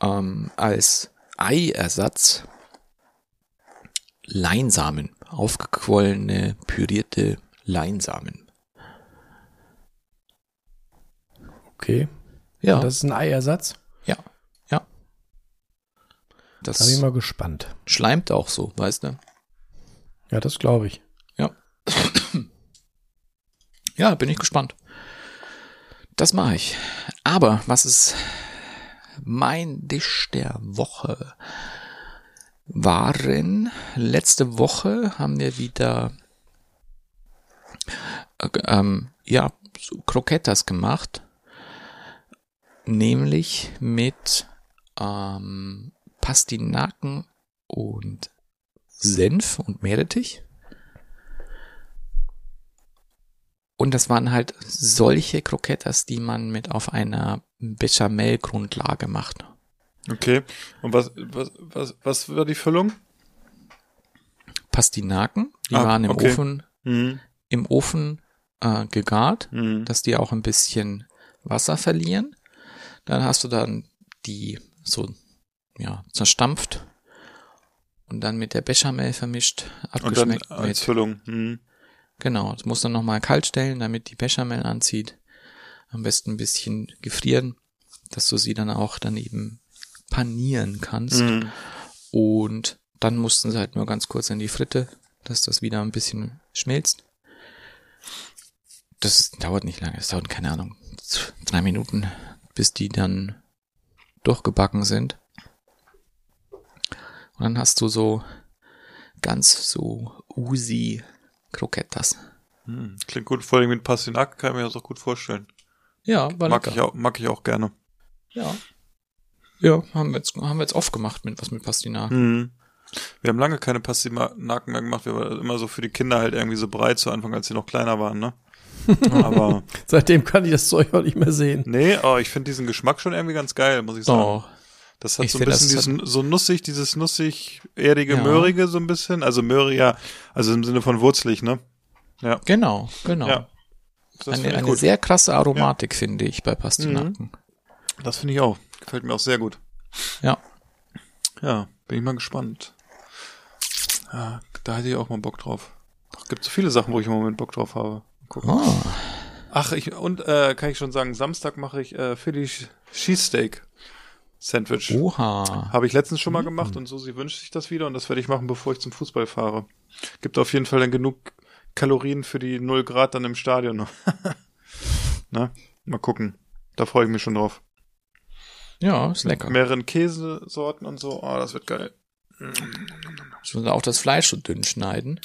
ähm, als Eiersatz Leinsamen, aufgequollene, pürierte Leinsamen. Okay. Ja, Das ist ein Eiersatz. ja, ja. Da bin ich Das mal gespannt. schleimt auch so, weißt du? Ja, das glaube ich. Ja, bin ich gespannt. Das mache ich. Aber was ist mein Dish der Woche? Waren letzte Woche haben wir wieder äh, ähm, ja so Croquetas gemacht, nämlich mit ähm, Pastinaken und Senf und Meerrettich. Und das waren halt solche Croquetas, die man mit auf einer Bechamel-Grundlage macht. Okay. Und was, was, was, was war die Füllung? Pastinaken, die Ah, waren im okay. Ofen, Mhm. im Ofen äh, gegart, Mhm. dass die auch ein bisschen Wasser verlieren. Dann hast du dann die so ja zerstampft und dann mit der Bechamel vermischt, Und dann abgeschmeckt als mit Füllung. Mhm. Genau, das muss dann nochmal kalt stellen, damit die Bechamel anzieht. Am besten ein bisschen gefrieren, dass du sie dann auch daneben panieren kannst. Mhm. Und dann mussten sie halt nur ganz kurz in die Fritte, dass das wieder ein bisschen schmilzt. Das dauert nicht lange, es dauert, keine Ahnung, drei Minuten, bis die dann durchgebacken sind. Und dann hast du so ganz so Usi Croquetas. Mhm. Klingt gut, vor allem mit Pastinaken kann ich mir das auch gut vorstellen. Ja, war Mag lecker. ich, auch, mag ich auch gerne. Ja. Ja, haben wir jetzt, haben wir jetzt oft gemacht mit was mit Pastinaken. Mhm. Wir haben lange keine Pastinaken mehr gemacht. Wir waren immer so für die Kinder halt irgendwie so breit zu Anfang, als sie noch kleiner waren, ne? Aber Seitdem kann ich das Zeug auch nicht mehr sehen. nee, aber ich finde diesen Geschmack schon irgendwie ganz geil, muss ich sagen. Doch. Das hat Ich so ein find, bisschen diesen, so nussig, dieses nussig, erdige, Ja. möhrige so ein bisschen. Also möhrig, ja, also im Sinne von wurzelig, ne? Ja, Genau, genau. ja. Das eine eine gut. sehr krasse Aromatik, finde ich, bei Pastinaken. Das finde ich auch. Gefällt mir auch sehr gut. Ja. Ja, bin ich mal gespannt. Ja, da hätte ich auch mal Bock drauf. Ach, gibt so viele Sachen, wo ich im Moment Bock drauf habe. Gucken. Ah, Ach, ich, und äh, kann ich schon sagen, Samstag mache ich äh, Philly Cheesesteak Sandwich. oha. Habe ich letztens schon mal gemacht und Susi wünscht sich das wieder und das werde ich machen, bevor ich zum Fußball fahre. Gibt auf jeden Fall dann genug Kalorien für die 0 Grad dann im Stadion. Na, mal gucken. Da freue ich mich schon drauf. Ja, ist lecker. Mehreren Käsesorten und so. Oh, das wird geil. Ich muss auch das Fleisch so dünn schneiden.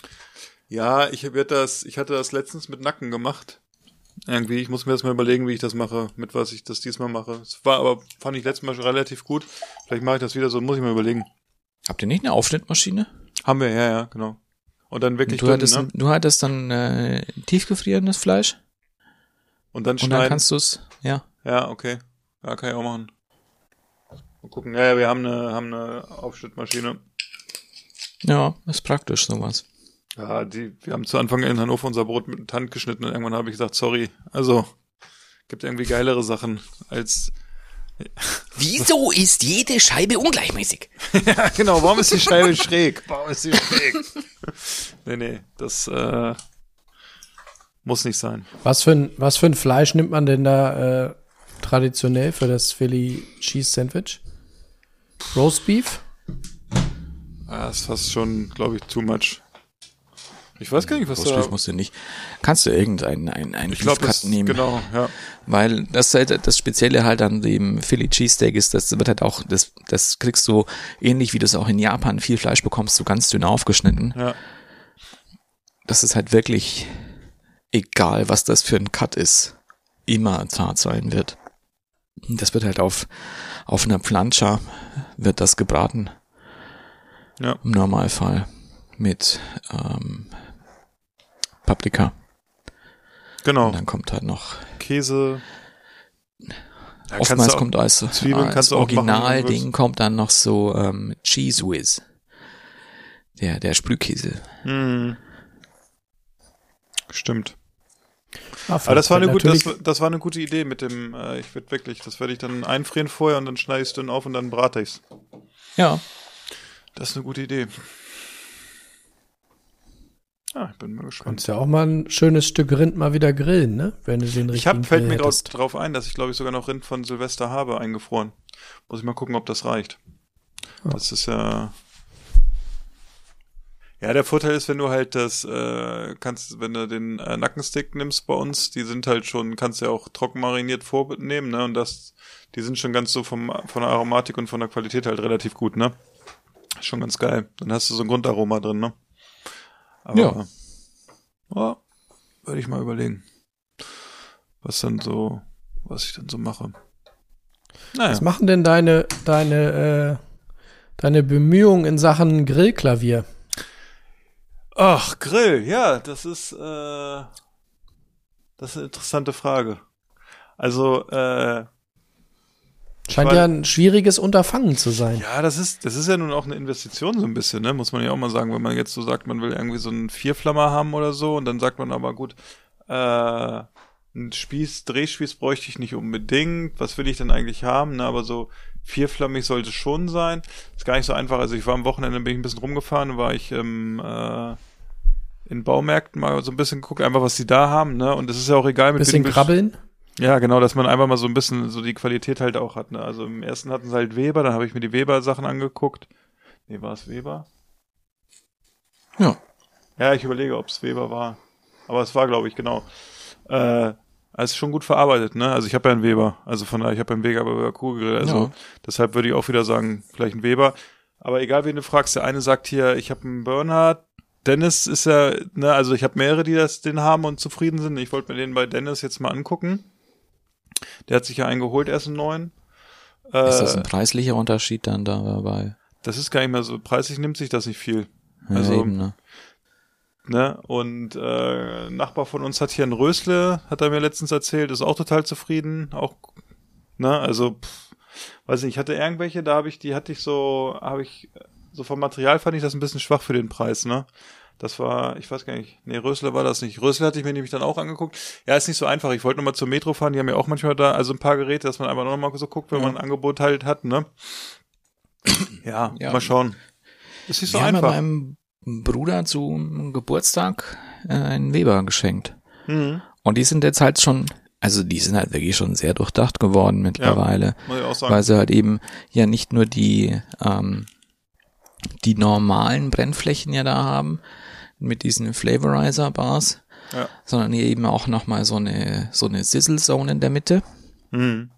Ja, ich werde das, ich hatte das letztens mit Nacken gemacht. Irgendwie, ich muss mir das mal überlegen, wie ich das mache, mit was ich das diesmal mache. Es war aber, fand ich letztes Mal schon relativ gut. Vielleicht mache ich das wieder so, muss ich mir überlegen. Habt ihr nicht eine Aufschnittmaschine? Haben wir, ja, ja, genau. Und dann wirklich Du dünn, hattest, ne? du hattest dann äh, tiefgefrierenes Fleisch Und dann und dann schneiden. kannst du es, ja. ja, okay. Ja, kann ich auch machen. Mal gucken. Ja, ja, wir haben eine, haben eine Aufschnittmaschine. Ja, ist praktisch sowas. Ja, die, wir haben zu Anfang in Hannover unser Brot mit der Hand geschnitten und irgendwann habe ich gesagt, sorry. Also, gibt irgendwie geilere Sachen als, Wieso ist jede Scheibe ungleichmäßig? ja, genau, warum ist die Scheibe schräg? Warum ist sie schräg? nee, nee, das, äh, muss nicht sein. Was für ein, was für ein Fleisch nimmt man denn da äh, traditionell für das Philly Cheese Sandwich? Roast Beef? Ah, ist fast schon, glaube ich, too much. Ich weiß gar nicht, was Rostbeef da, musst du nicht. Kannst du irgendeinen einen, einen ich glaube, Beef das, Cut nehmen. genau, ja. Weil das halt das Spezielle halt an dem Philly Cheesesteak ist, das wird halt auch, das, das kriegst du ähnlich wie du es auch in Japan viel Fleisch bekommst, so ganz dünn aufgeschnitten. Ja. Das ist halt wirklich egal, was das für ein Cut ist, immer zart sein wird. Das wird halt auf, auf einer Plancha wird das gebraten. Ja. Im Normalfall. Mit ähm, Paprika. Genau. Und dann kommt halt noch Käse. Ja, Oftmals kommt als, Zwiebeln als Originalding kommt dann noch so ähm, Cheese Whiz. Der, der Sprühkäse. Hm. Stimmt. Ah, Aber das war eine gute, natürlich- das, das war eine gute Idee mit dem, äh, ich würde wirklich, das werde ich dann einfrieren vorher und dann schneide ich es dünn auf und dann brate ich's. Ja. Das ist eine gute Idee. Ah, ich bin mal gespannt. Kannst ja auch mal ein schönes Stück Rind mal wieder grillen, ne? Wenn du den richtigen Ich hab, fällt Grill mir gerade hättest. drauf ein, dass ich glaube ich sogar noch Rind von Silvester habe eingefroren. Muss ich mal gucken, ob das reicht. Das ist ja. Ja, der Vorteil ist, wenn du halt das äh, kannst, wenn du den äh, Nackenstick nimmst bei uns, die sind halt schon, kannst du ja auch trocken mariniert vornehmen, ne? Und das, die sind schon ganz so vom von der Aromatik und von der Qualität halt relativ gut, ne? Schon ganz geil. Dann hast du so ein Grundaroma drin, ne? Aber, Ja. Ja. Würde ich mal überlegen. Was dann so, was ich dann so mache. Naja. Was machen denn deine, deine, äh, deine Bemühungen in Sachen Grillklavier? Ach, Grill, ja, das ist, äh, das ist eine interessante Frage. Also, äh, Scheint war- ja ein schwieriges Unterfangen zu sein. ja, das ist, das ist ja nun auch eine Investition so ein bisschen, ne? Muss man ja auch mal sagen, wenn man jetzt so sagt, man will irgendwie so einen Vierflammer haben oder so und dann sagt man aber gut, äh, ein Spieß, Drehspieß bräuchte ich nicht unbedingt. Was will ich denn eigentlich haben? Ne? Aber so vierflammig sollte es schon sein. Ist gar nicht so einfach. Also ich war am Wochenende, bin ich ein bisschen rumgefahren, war ich ähm, äh, in Baumärkten mal so ein bisschen geguckt, einfach was die da haben, ne? Und es ist ja auch egal, mit Bisschen krabbeln. Ja, genau, dass man einfach mal so ein bisschen so die Qualität halt auch hat. Ne? Also im ersten hatten sie halt Weber, dann habe ich mir die Weber-Sachen angeguckt. Nee, war es Weber? Ja. Ja, ich überlege, ob es Weber war. Aber es war, glaube ich, genau. Äh, also schon gut verarbeitet, ne? Also ich habe ja einen Weber. Also von daher, ich habe einen Weber Weber Kugelgrill. Also Ja. deshalb würde ich auch wieder sagen, vielleicht ein Weber. Aber egal, wen du fragst, der eine sagt hier, ich habe einen Bernhard. Dennis ist ja, ne, also ich habe mehrere, die das den haben und zufrieden sind. Ich wollte mir den bei Dennis jetzt mal angucken. Der hat sich ja einen geholt, erst einen neuen. Äh, Ist das ein preislicher Unterschied dann da dabei? das ist gar nicht mehr so, preislich nimmt sich das nicht viel. Ja, Also- eben, ne? Ne? Und äh, ein Nachbar von uns hat hier ein Rösle, hat er mir letztens erzählt, ist auch total zufrieden. Auch, ne, also, pff, weiß nicht, ich hatte irgendwelche, da habe ich, die hatte ich so, habe ich, so vom Material fand ich das ein bisschen schwach für den Preis, ne? Das war, ich weiß gar nicht, nee, Rösle war das nicht. Rösle hatte ich mir nämlich dann auch angeguckt. Ja, ist nicht so einfach. Ich wollte nochmal zur Metro fahren, die haben ja auch manchmal da, also ein paar Geräte, dass man einfach noch mal so guckt, wenn Ja. man ein Angebot halt hat, ne? Ja, Ja. mal schauen. Ist nicht so Wir haben ja einfach. meinem Bruder zum Geburtstag äh, einen Weber geschenkt. Mhm. Und die sind jetzt halt schon, also die sind halt wirklich schon sehr durchdacht geworden mittlerweile, Muss ich auch sagen. weil sie halt eben ja nicht nur die, ähm, die normalen Brennflächen ja da haben, mit diesen Flavorizer-Bars, Ja. sondern hier eben auch nochmal so eine, so eine Sizzle-Zone in der Mitte. Mhm.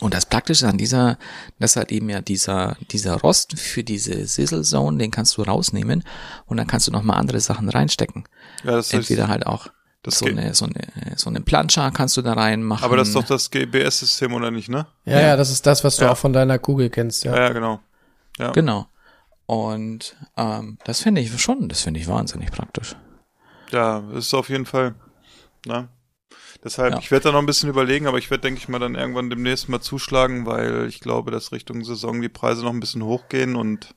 Und das Praktische an dieser, das halt eben ja dieser, dieser Rost für diese Sizzle Zone, den kannst du rausnehmen und dann kannst du nochmal andere Sachen reinstecken. Ja, das Entweder halt auch Das so geht. eine, so eine, so eine Plancha kannst du da reinmachen. Aber das ist doch das GBS-System, oder nicht, ne? Ja, ja, das ist das, was du Ja. auch von deiner Kugel kennst, ja. Ja, ja genau. Ja. Genau. Und ähm, das finde ich schon, das finde ich wahnsinnig praktisch. Ja, ist auf jeden Fall. Ne? Deshalb, Ja. ich werde da noch ein bisschen überlegen, aber ich werde, denke ich mal, dann irgendwann demnächst mal zuschlagen, weil ich glaube, dass Richtung Saison die Preise noch ein bisschen hochgehen und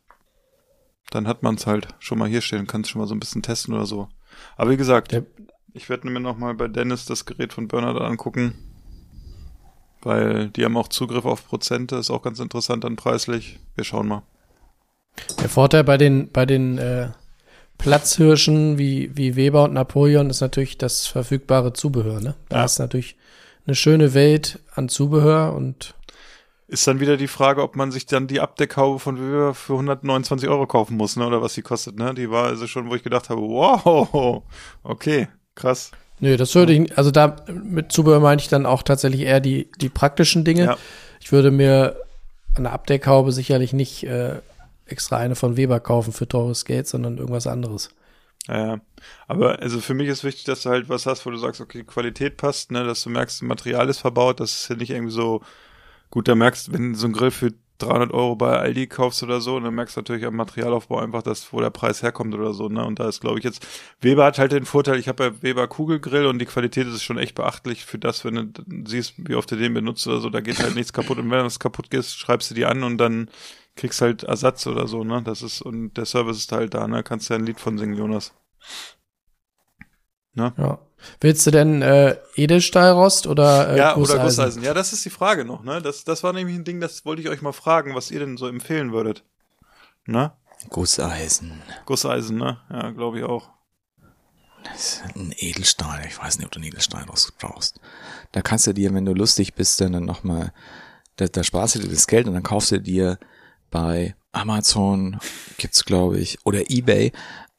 dann hat man es halt schon mal hier stehen, kann es schon mal so ein bisschen testen oder so. Aber wie gesagt, Ja. ich werde mir noch mal bei Dennis das Gerät von Bernhard angucken, weil die haben auch Zugriff auf Prozente, ist auch ganz interessant dann preislich. Wir schauen mal. Der Vorteil bei den, bei den äh, Platzhirschen wie, wie Weber und Napoleon ist natürlich das verfügbare Zubehör. Ne? Da Ja. ist natürlich eine schöne Welt an Zubehör und Ist dann wieder die Frage, ob man sich dann die Abdeckhaube von Weber für 129 Euro kaufen muss, ne? Oder was die kostet, ne? Die war also schon, wo ich gedacht habe, wow, okay, krass. nö, das würde ich, also da mit Zubehör meine ich dann auch tatsächlich eher die, die praktischen Dinge. Ja. Ich würde mir der Abdeckhaube sicherlich nicht äh, extra eine von Weber kaufen für teures Geld, sondern irgendwas anderes. Ja, aber also für mich ist wichtig, dass du halt was hast, wo du sagst, okay, Qualität passt, ne? Dass du merkst, Material ist verbaut, das ist ja nicht irgendwie so, gut, da merkst, wenn so ein Grill für 300 Euro bei Aldi kaufst oder so, und dann merkst du natürlich am Materialaufbau einfach, dass, wo der Preis herkommt oder so, ne? Und da ist, glaube ich, jetzt, Weber hat halt den Vorteil, ich habe ja Weber Kugelgrill und die Qualität ist schon echt beachtlich für das, wenn du siehst, wie oft du den benutzt oder so, da geht halt nichts kaputt. Und wenn das kaputt geht, schreibst du die an und dann kriegst halt Ersatz oder so, ne? Das ist, und der Service ist halt da, ne? Kannst ja ein Lied von singen, Jonas. Ja. Willst du denn äh, Edelstahlrost oder äh, ja, Gusseisen? oder Gusseisen. Ja, das ist die Frage noch, ne? Das, das war nämlich ein Ding, das wollte ich euch mal fragen, was ihr denn so empfehlen würdet. Ne? Gusseisen. Gusseisen, ne? Ja, glaube ich auch. Das ist ein Edelstahl. Ich weiß nicht, ob du einen Edelstahl brauchst. Da kannst du dir, wenn du lustig bist, dann nochmal, da, da sparst du dir das Geld und dann kaufst du dir bei Amazon, gibt's glaube ich, oder Ebay,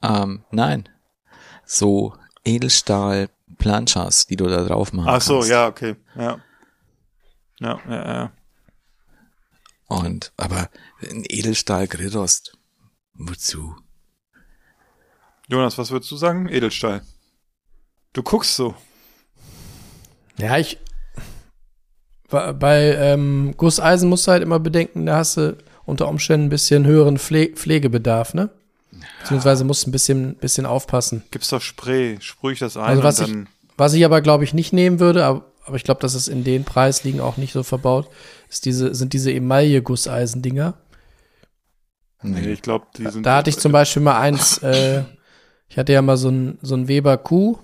ähm, nein, so Edelstahl Planchas, die du da drauf machen Ach so, kannst. ja, okay. Ja. Ja, ja, ja. Und, aber ein Edelstahl Grillrost, Wozu? Jonas, was würdest du sagen? Edelstahl. Du guckst so. Ja, ich. Bei, bei ähm, Gusseisen musst du halt immer bedenken, da hast du unter Umständen ein bisschen höheren Pfle Pflegebedarf, ne? Beziehungsweise musst du ein bisschen, bisschen aufpassen. Gibt's doch Spray. Sprüh ich das ein Also was und ich, was ich aber, glaube ich, nicht nehmen würde, aber, aber ich glaube, dass es in den Preisligen auch nicht so verbaut, ist diese, sind diese Emaille-Gusseisen-Dinger. Nee, ich glaube, die sind. Da hatte ich zum Beispiel mal eins, äh, ich hatte ja mal so ein, so ein Weber Kuh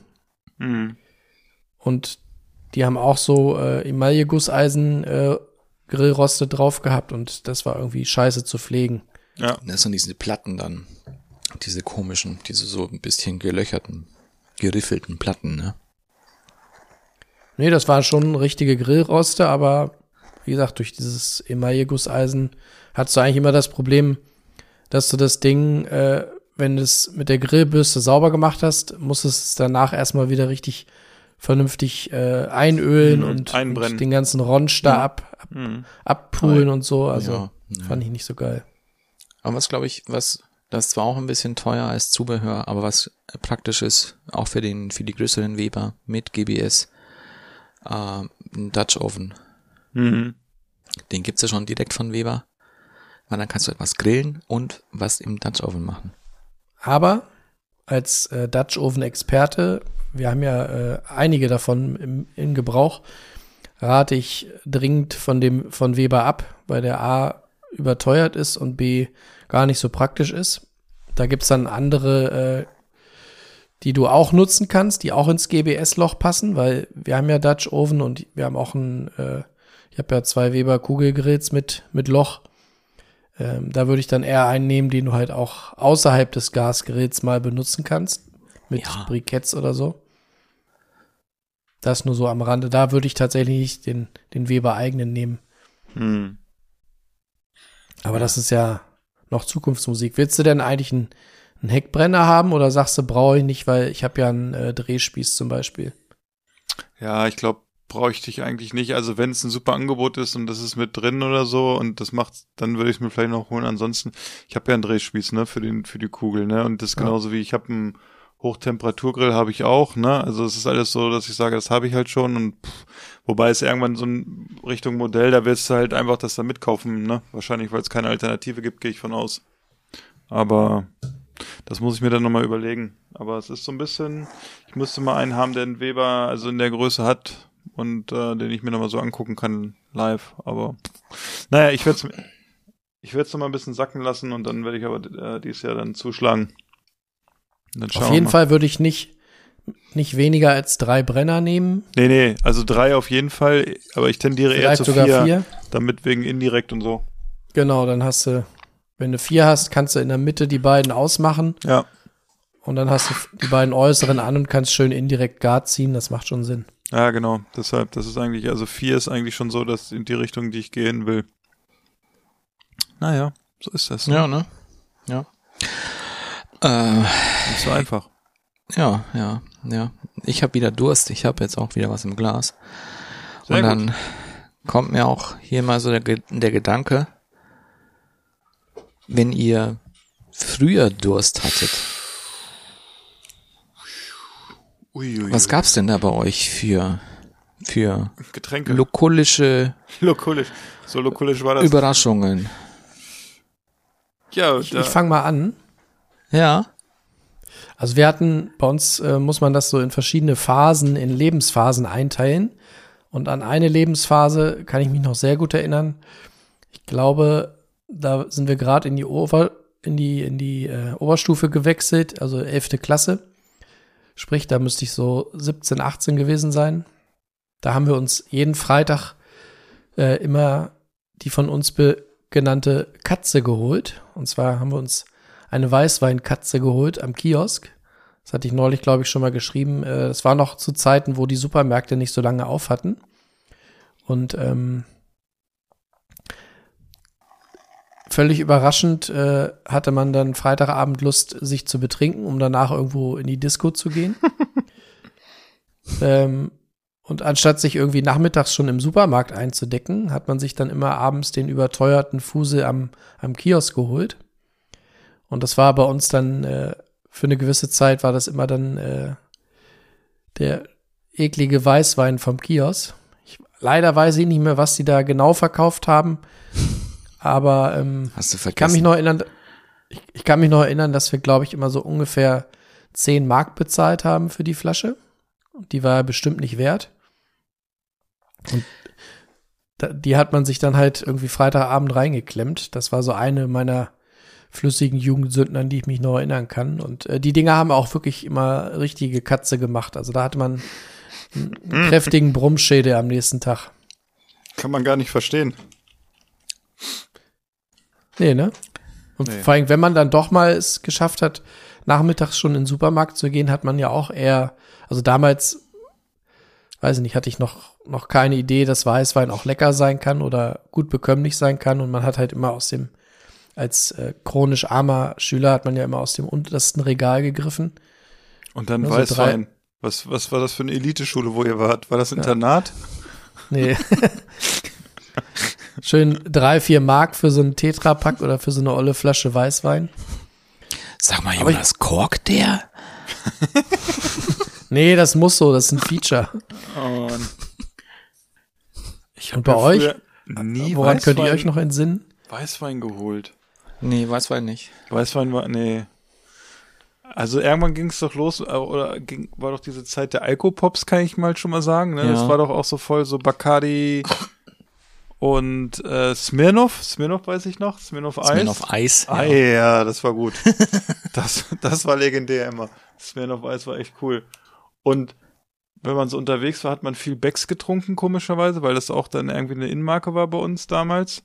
Mhm. und die haben auch so äh, Emaille-Gusseisen äh, Grillroste drauf gehabt und das war irgendwie scheiße zu pflegen. Ja. Das sind diese Platten dann. Diese komischen, diese so ein bisschen gelöcherten, geriffelten Platten, ne? Nee, das waren schon richtige Grillroste, aber wie gesagt, durch dieses Emaille-Gusseisen hattest du eigentlich immer das Problem, dass du das Ding, äh, wenn du es mit der Grillbürste sauber gemacht hast, musstest es danach erstmal wieder richtig vernünftig äh, einölen Mhm, und, einbrennen. und den ganzen Ronsch da Ja. ab, ab, Mhm. abpulen und so. Also Ja, ja. fand ich nicht so geil. Aber was glaube ich, was das zwar auch ein bisschen teuer als Zubehör, aber was praktisch ist, auch für den für die größeren Weber mit GBS, äh, ein Dutch Oven. Mhm. Den gibt's ja schon direkt von Weber. Weil dann kannst du etwas grillen und was im Dutch Oven machen. Aber als äh, Dutch Oven Experte, wir haben ja äh, einige davon im, in Gebrauch, rate ich dringend von dem von Weber ab, weil der A überteuert ist und B gar nicht so praktisch ist. Da gibt's dann andere, äh, die du auch nutzen kannst, die auch ins GBS-Loch passen, weil wir haben ja Dutch Oven und wir haben auch ein, äh, ich habe ja zwei Weber Kugelgrills mit, mit Loch. Ähm, da würde ich dann eher einen nehmen, den du halt auch außerhalb des Gasgeräts mal benutzen kannst. Mit Ja. Briketts oder so. Das nur so am Rande. Da würde ich tatsächlich nicht den, den Weber eigenen nehmen. Mhm. Aber das ist ja noch Zukunftsmusik. Willst du denn eigentlich einen, einen Heckbrenner haben oder sagst du, brauche ich nicht, weil ich habe ja einen äh, Drehspieß zum Beispiel? Ja, ich glaube, bräuchte ich eigentlich nicht. Also wenn es ein super Angebot ist und das ist mit drin oder so und das macht, dann würde ich es mir vielleicht noch holen. Ansonsten, ich habe ja einen Drehspieß, ne, für den, für die Kugel, ne? Und das Ja. genauso wie ich habe einen Hochtemperaturgrill habe ich auch, ne? Also es ist alles so, dass ich sage, das habe ich halt schon und pff, wobei es irgendwann so ein Richtung Modell, da willst du halt einfach das da mitkaufen, ne? Wahrscheinlich, weil es keine Alternative gibt, gehe ich von aus. Aber das muss ich mir dann nochmal überlegen. Aber es ist so ein bisschen, ich müsste mal einen haben, der einen Weber also in der Größe hat und äh, den ich mir nochmal so angucken kann live. Aber naja, ich werde es ich werde es noch mal ein bisschen sacken lassen und dann werde ich aber äh, dieses Jahr dann zuschlagen. Auf jeden mal. Fall würde ich nicht, nicht weniger als drei Brenner nehmen. Nee, nee, also drei auf jeden Fall, aber ich tendiere eher Vielleicht zu sogar vier, vier. damit wegen indirekt und so. Genau, dann hast du, wenn du vier hast, kannst du in der Mitte die beiden ausmachen Ja, und dann hast du die beiden äußeren an und kannst schön indirekt gar ziehen. Das macht schon Sinn. ja, genau. Deshalb, das ist eigentlich, also vier ist eigentlich schon so, dass in die Richtung, die ich gehen will. Naja, so ist das. Ja, ne? Ja. Äh, Nicht so einfach. ja, ja, ja. Ich habe wieder Durst. Ich habe jetzt auch wieder was im Glas. Sehr Und dann kommt mir auch hier mal so der, der Gedanke, wenn ihr früher Durst hattet, Uiuiui. was gab's denn da bei euch für, für Getränke. lokulische Lokulisch. So lokulisch war das. Überraschungen? ja, Ich, ich fange mal an. Ja. Also wir hatten, bei uns äh, muss man das so in verschiedene Phasen, in Lebensphasen einteilen. Und an eine Lebensphase kann ich mich noch sehr gut erinnern. Ich glaube, da sind wir gerade in die Ober, in die, in die äh, Oberstufe gewechselt, also elfte Klasse. Sprich, da müsste ich so 17, 18 gewesen sein. Da haben wir uns jeden Freitag äh, immer die von uns genannte Katze geholt. Und zwar haben wir uns eine Weißweinkatze geholt am Kiosk. Das hatte ich neulich, glaube ich, schon mal geschrieben. Äh, Das war noch zu Zeiten, wo die Supermärkte nicht so lange auf hatten. Und ähm, völlig überraschend äh, hatte man dann Freitagabend Lust, sich zu betrinken, um danach irgendwo in die Disco zu gehen. ähm, und anstatt sich irgendwie nachmittags schon im Supermarkt einzudecken, hat man sich dann immer abends den überteuerten Fusel am, am Kiosk geholt. Und das war bei uns dann äh, für eine gewisse Zeit war das immer dann äh, der eklige Weißwein vom Kiosk. Ich, leider weiß ich nicht mehr, was die da genau verkauft haben, aber ähm, Hast du ich kann mich vergessen? noch erinnern, ich, ich kann mich noch erinnern, dass wir, glaube ich, immer so ungefähr 10 Mark bezahlt haben für die Flasche. Und die war bestimmt nicht wert. Und da, die hat man sich dann halt irgendwie Freitagabend reingeklemmt. Das war so eine meiner flüssigen Jugendsünden, an die ich mich noch erinnern kann. Und äh, die Dinger haben auch wirklich immer richtige Katze gemacht. Also da hatte man einen, einen kräftigen Brummschädel am nächsten Tag. Kann man gar nicht verstehen. Nee, ne? Und Nee. vor allem, wenn man dann doch mal es geschafft hat, nachmittags schon in den Supermarkt zu gehen, hat man ja auch eher, also damals, weiß ich nicht, hatte ich noch, noch keine Idee, dass Weißwein auch lecker sein kann oder gut bekömmlich sein kann. Und man hat halt immer aus dem, als äh, chronisch armer Schüler hat man ja immer aus dem untersten Regal gegriffen. Und dann Also Weißwein. Was, was war das für eine Eliteschule, wo ihr wart? War das Internat? Nee. Schön drei, vier Mark für so einen Tetrapack oder für so eine olle Flasche Weißwein. Sag mal, Aber ich- Jonas, korkt der? Nee, das muss so, das ist ein Feature. Und ich Und bei euch? nie Woran Weißwein, könnt ihr euch noch entsinnen? Weißwein geholt. Nee, Weißwein nicht. Weißwein war, nee. Also irgendwann ging es doch los, äh, oder ging, war doch diese Zeit der Alkopops, kann ich mal schon mal sagen. Ne? Ja. Das war doch auch so voll so Bacardi und äh, Smirnoff. Smirnoff weiß ich noch. Smirnoff Eis. Smirnoff Eis. Ah, Ja. ja, das war gut. das, das war legendär immer. Smirnoff Eis war echt cool. Und wenn man so unterwegs war, hat man viel Becks getrunken, komischerweise, weil das auch dann irgendwie eine Innenmarke war bei uns damals.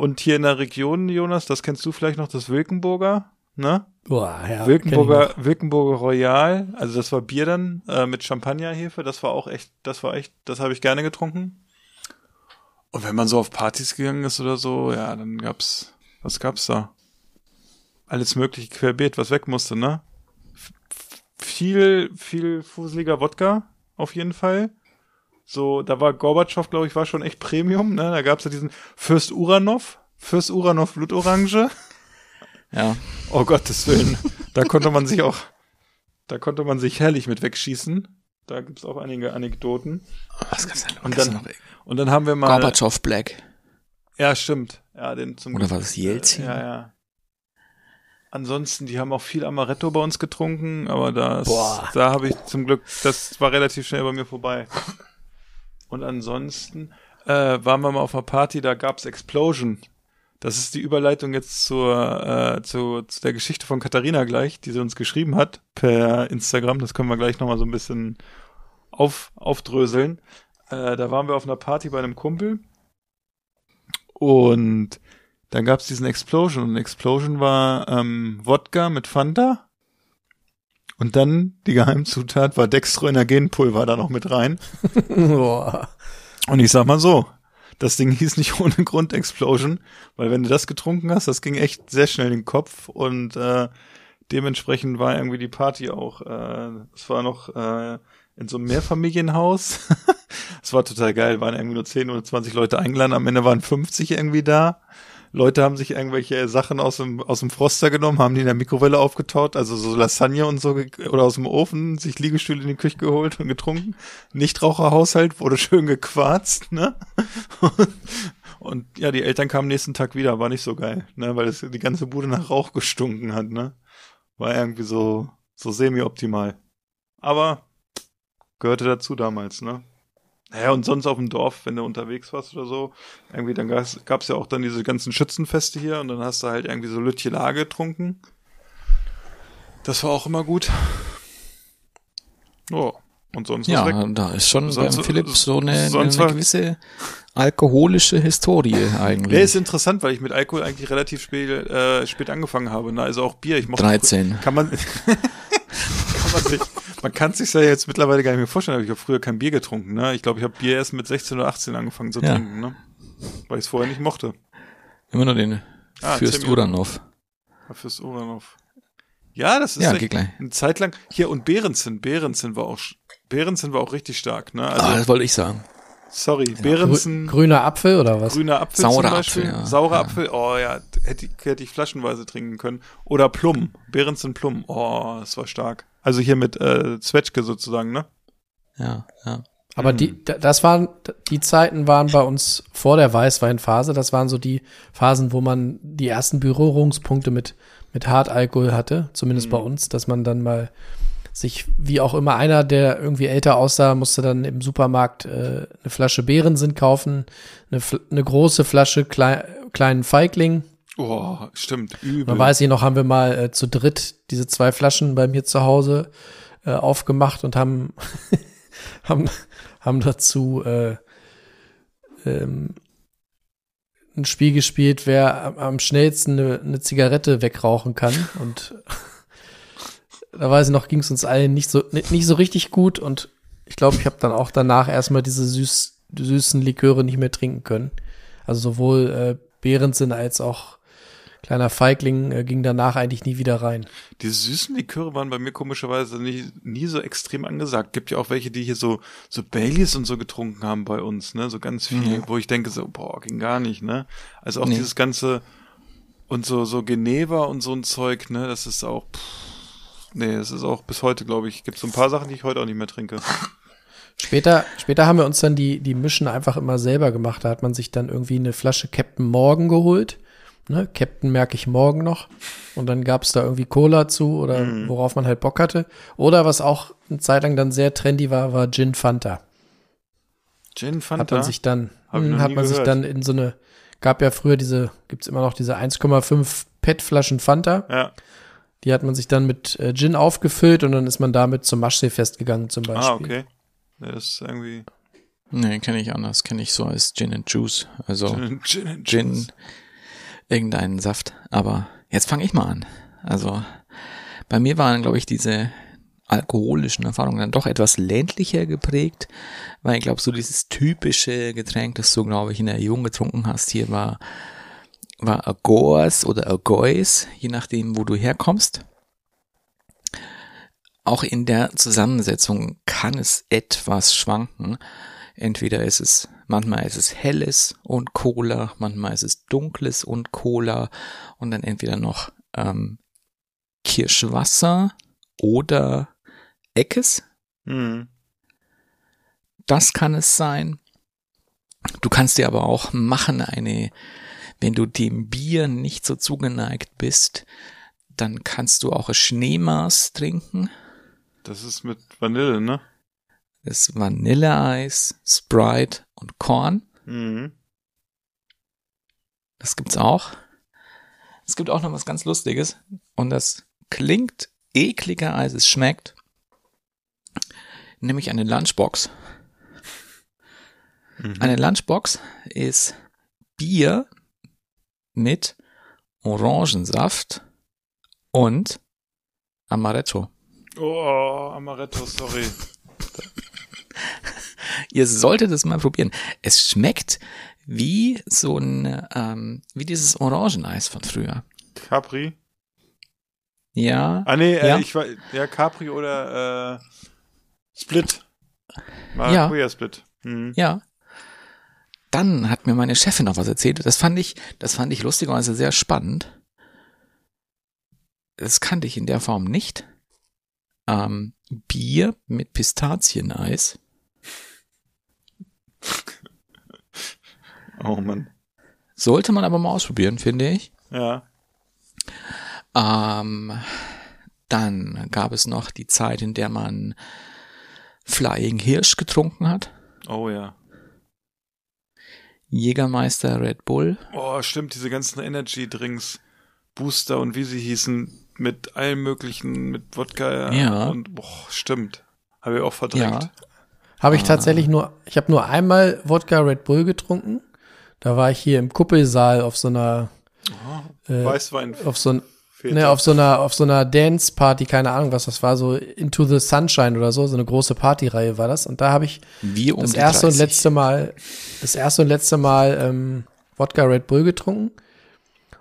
Und hier in der Region, Jonas, das kennst du vielleicht noch, das Wilkenburger, ne? Boah, ja. Wilkenburger, Wilkenburger Royal, also das war Bier dann äh, mit Champagnerhefe, das war auch echt, das war echt, das habe ich gerne getrunken. Und wenn man so auf Partys gegangen ist oder so, ja, dann gab's, was gab's da? Alles mögliche querbeet, was weg musste, ne? F viel, viel fuseliger Wodka, auf jeden Fall. So, da war Gorbatschow, glaube ich, war schon echt Premium, ne? Da gab's ja diesen Fürst Uranov, Fürst Uranov Blutorange. Ja. Oh Gottes Willen. Da konnte man sich auch, da konnte man sich herrlich mit wegschießen. Da gibt's auch einige Anekdoten. Was gab's denn noch? Und dann- noch Und dann haben wir mal. Gorbatschow Black. Ja, stimmt. Ja, den zum Oder war das Jelzin? Ja, ja. Ansonsten, die haben auch viel Amaretto bei uns getrunken, aber das, Boah. da habe ich zum Glück, das war relativ schnell bei mir vorbei. Und ansonsten äh, waren wir mal auf einer Party, da gab's Explosion. Das ist die Überleitung jetzt zur, äh, zu, zu der Geschichte von Katharina gleich, die sie uns geschrieben hat per Instagram. Das können wir gleich nochmal so ein bisschen auf, aufdröseln. Äh, da waren wir auf einer Party bei einem Kumpel und dann gab's diesen Explosion und Explosion war ähm, Wodka mit Fanta und dann die Geheimzutat war Dextroenergenpulver da noch mit rein. Und ich sag mal so, das Ding hieß nicht ohne Grund Explosion, weil wenn du das getrunken hast, das ging echt sehr schnell in den Kopf und äh, dementsprechend war irgendwie die Party auch, äh, es war noch äh, in so einem Mehrfamilienhaus. Es war total geil, waren irgendwie nur 10 oder 20 Leute eingeladen, am Ende waren 50 irgendwie da. Leute haben sich irgendwelche Sachen aus dem, aus dem Froster genommen, haben die in der Mikrowelle aufgetaut, also so Lasagne und so, oder aus dem Ofen, sich Liegestühle in die Küche geholt und getrunken. Nichtraucherhaushalt wurde schön gequarzt, ne? Und ja, die Eltern kamen nächsten Tag wieder, war nicht so geil, ne, weil es die ganze Bude nach Rauch gestunken hat, ne? War irgendwie so, so semi-optimal. Aber gehörte dazu damals, ne? Naja, und sonst auf dem Dorf, wenn du unterwegs warst oder so, irgendwie, dann gab's, gab's ja auch dann diese ganzen Schützenfeste hier und dann hast du halt irgendwie so Lütje Lage getrunken. Das war auch immer gut. Oh, und sonst was Ja, weg. da ist schon Sonst- beim Philipp so eine, eine gewisse alkoholische Historie eigentlich. Ja, ist interessant, weil ich mit Alkohol eigentlich relativ spät, äh, spät angefangen habe. Ne? Also auch Bier. Ich mochte 13. Kann man, kann man sich, man kann sich ja jetzt mittlerweile gar nicht mehr vorstellen, aber ich habe früher kein Bier getrunken. Ne? Ich glaube, ich habe Bier erst mit 16 oder 18 angefangen zu Ja. trinken, ne? weil ich es vorher nicht mochte. Immer nur den Ah, Fürst. Uranov. Fürs Uranov. Ja, das ist Ja, gleich. eine Zeit lang. Hier und Behrensen, Behrensen war auch, Behrensen war auch richtig stark. Ne? Also ah, das wollte ich sagen. Sorry, Grü Behrensen, grüner Apfel oder was? grüner Apfel Saurer zum Beispiel. Apfel, ja. Saurer Ja. Apfel, oh ja, hätte ich, hätte ich flaschenweise trinken können. Oder Plum, Behrensen Plum, oh, das war stark. Also hier mit äh, Zwetschge sozusagen, ne? Ja, ja. Aber die, da- das waren, die Zeiten waren bei uns vor der Weißweinphase. Das waren so die Phasen, wo man die ersten Berührungspunkte mit, mit Hartalkohol hatte. Zumindest bei uns, dass man dann mal sich, wie auch immer, einer, der irgendwie älter aussah, musste dann im Supermarkt äh, eine Flasche Beerensen kaufen, eine, eine große Flasche klei kleinen Feigling. Oh, stimmt, übel. Man weiß ich noch, haben wir mal äh, zu dritt diese zwei Flaschen bei mir zu Hause äh, aufgemacht und haben, haben, haben dazu äh, ähm, ein Spiel gespielt, wer am, am schnellsten eine, eine Zigarette wegrauchen kann. Und da weiß ich noch, ging es uns allen nicht so nicht, nicht so richtig gut und ich glaube, ich habe dann auch danach erstmal diese süß, süßen Liköre nicht mehr trinken können. Also sowohl äh, Behrensen als auch kleiner Feigling äh, ging danach eigentlich nie wieder rein. Diese süßen Liköre waren bei mir komischerweise nie, nie so extrem angesagt. Gibt ja auch welche, die hier so, so Baileys und so getrunken haben bei uns, ne? So ganz viel, Mhm. wo ich denke so, boah, ging gar nicht, ne? Also auch Nee. dieses ganze, und so, so Geneva und so ein Zeug, ne? Das ist auch, pff, nee, das ist auch bis heute, glaube ich, gibt so ein paar Sachen, die ich heute auch nicht mehr trinke. Später, später haben wir uns dann die, die Mischen einfach immer selber gemacht. Da hat man sich dann irgendwie eine Flasche Captain Morgan geholt. Ne? Captain merke ich morgen noch. Und dann gab es da irgendwie Cola zu oder worauf man halt Bock hatte. Oder was auch eine Zeit lang dann sehr trendy war, war Gin Fanta. Gin Fanta? Hat man sich dann, ich hm, hat man sich dann in so eine, gab ja früher diese, gibt's immer noch diese 1,5 PET-Flaschen Fanta. ja. Die hat man sich dann mit äh, Gin aufgefüllt und dann ist man damit zum Maschsee-Fest gegangen zum Beispiel. Ah, okay. Das ist irgendwie Nee, kenne ich anders. Kenne ich so als Gin and Juice. Also Gin, Gin, and Gin, Juice. irgendeinen Saft. Aber jetzt fange ich mal an. Also bei mir waren, glaube ich, diese alkoholischen Erfahrungen dann doch etwas ländlicher geprägt, weil ich glaube, so dieses typische Getränk, das du, glaube ich, in der Jugend getrunken hast, hier war, war Agors oder Agois, je nachdem, wo du herkommst. Auch in der Zusammensetzung kann es etwas schwanken. Entweder ist es, manchmal ist es helles und Cola, manchmal ist es dunkles und Cola und dann entweder noch ähm, Kirschwasser oder Eckes. Mhm. Das kann es sein. Du kannst dir aber auch machen eine, wenn du dem Bier nicht so zugeneigt bist, dann kannst du auch ein Schneemaß trinken. Das ist mit Vanille, ne? Das ist Vanilleeis, Sprite und Korn. Mhm. Das gibt's auch. Es gibt auch noch was ganz Lustiges. Und das klingt ekliger, als es schmeckt. Nämlich eine Lunchbox. Eine Lunchbox ist Bier mit Orangensaft und Amaretto. Oh, Amaretto, sorry. Ihr solltet es mal probieren. Es schmeckt wie so ein, ähm, wie dieses Orangeneis von früher. Capri? Ja. Ah, nee, äh, Ja. ich war, ja, Capri oder, äh, Split. Ja. Maracuja Split. Mhm. Ja. Dann hat mir meine Chefin noch was erzählt. Das fand ich, das fand ich lustigerweise sehr spannend. Das kannte ich in der Form nicht. Ähm, Bier mit Pistazieneis. Oh Mann. Sollte man aber mal ausprobieren, finde ich. Ja. Ähm, dann gab es noch die Zeit, in der man Flying Hirsch getrunken hat. Oh ja. Jägermeister Red Bull. Oh, stimmt, diese ganzen Energy Drinks, Booster und wie sie hießen, mit allem möglichen, mit Wodka Ja. und boah, stimmt. Habe ich auch verdrängt. Ja. Habe ich tatsächlich nur, ich habe nur einmal Wodka Red Bull getrunken. Da war ich hier im Kuppelsaal auf so einer, äh, Weißwein. auf so ein, fehlt ne, auf so einer, auf so einer Dance Party, keine Ahnung was das war, so Into the Sunshine oder so, so eine große Partyreihe war das. Und da habe ich Wie um das erste und 30. letzte Mal, das erste und letzte Mal ähm, Wodka Red Bull getrunken.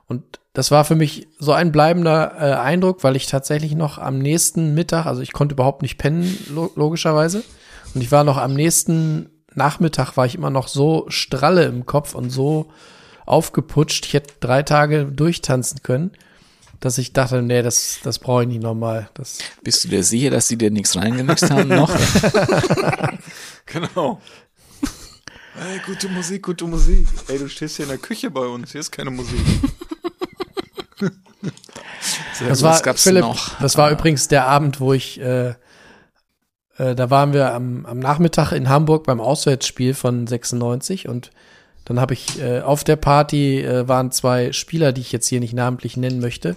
Und das war für mich so ein bleibender äh, Eindruck, weil ich tatsächlich noch am nächsten Mittag, also ich konnte überhaupt nicht pennen, lo logischerweise. Und ich war noch am nächsten Nachmittag war ich immer noch so stralle im Kopf und so aufgeputscht. Ich hätte drei Tage durchtanzen können, dass ich dachte, nee, das, das brauche ich nicht nochmal. Das, Bist du dir sicher, dass sie dir nichts reingemixt haben noch? Genau. Ey, gute Musik, gute Musik. Ey, du stehst hier in der Küche bei uns. Hier ist keine Musik. Sehr das gut, war, was gab's Philipp, noch? das war übrigens der Abend, wo ich, äh, äh, da waren wir am, am Nachmittag in Hamburg beim Auswärtsspiel von 96 und dann habe ich äh, auf der Party äh, waren zwei Spieler, die ich jetzt hier nicht namentlich nennen möchte,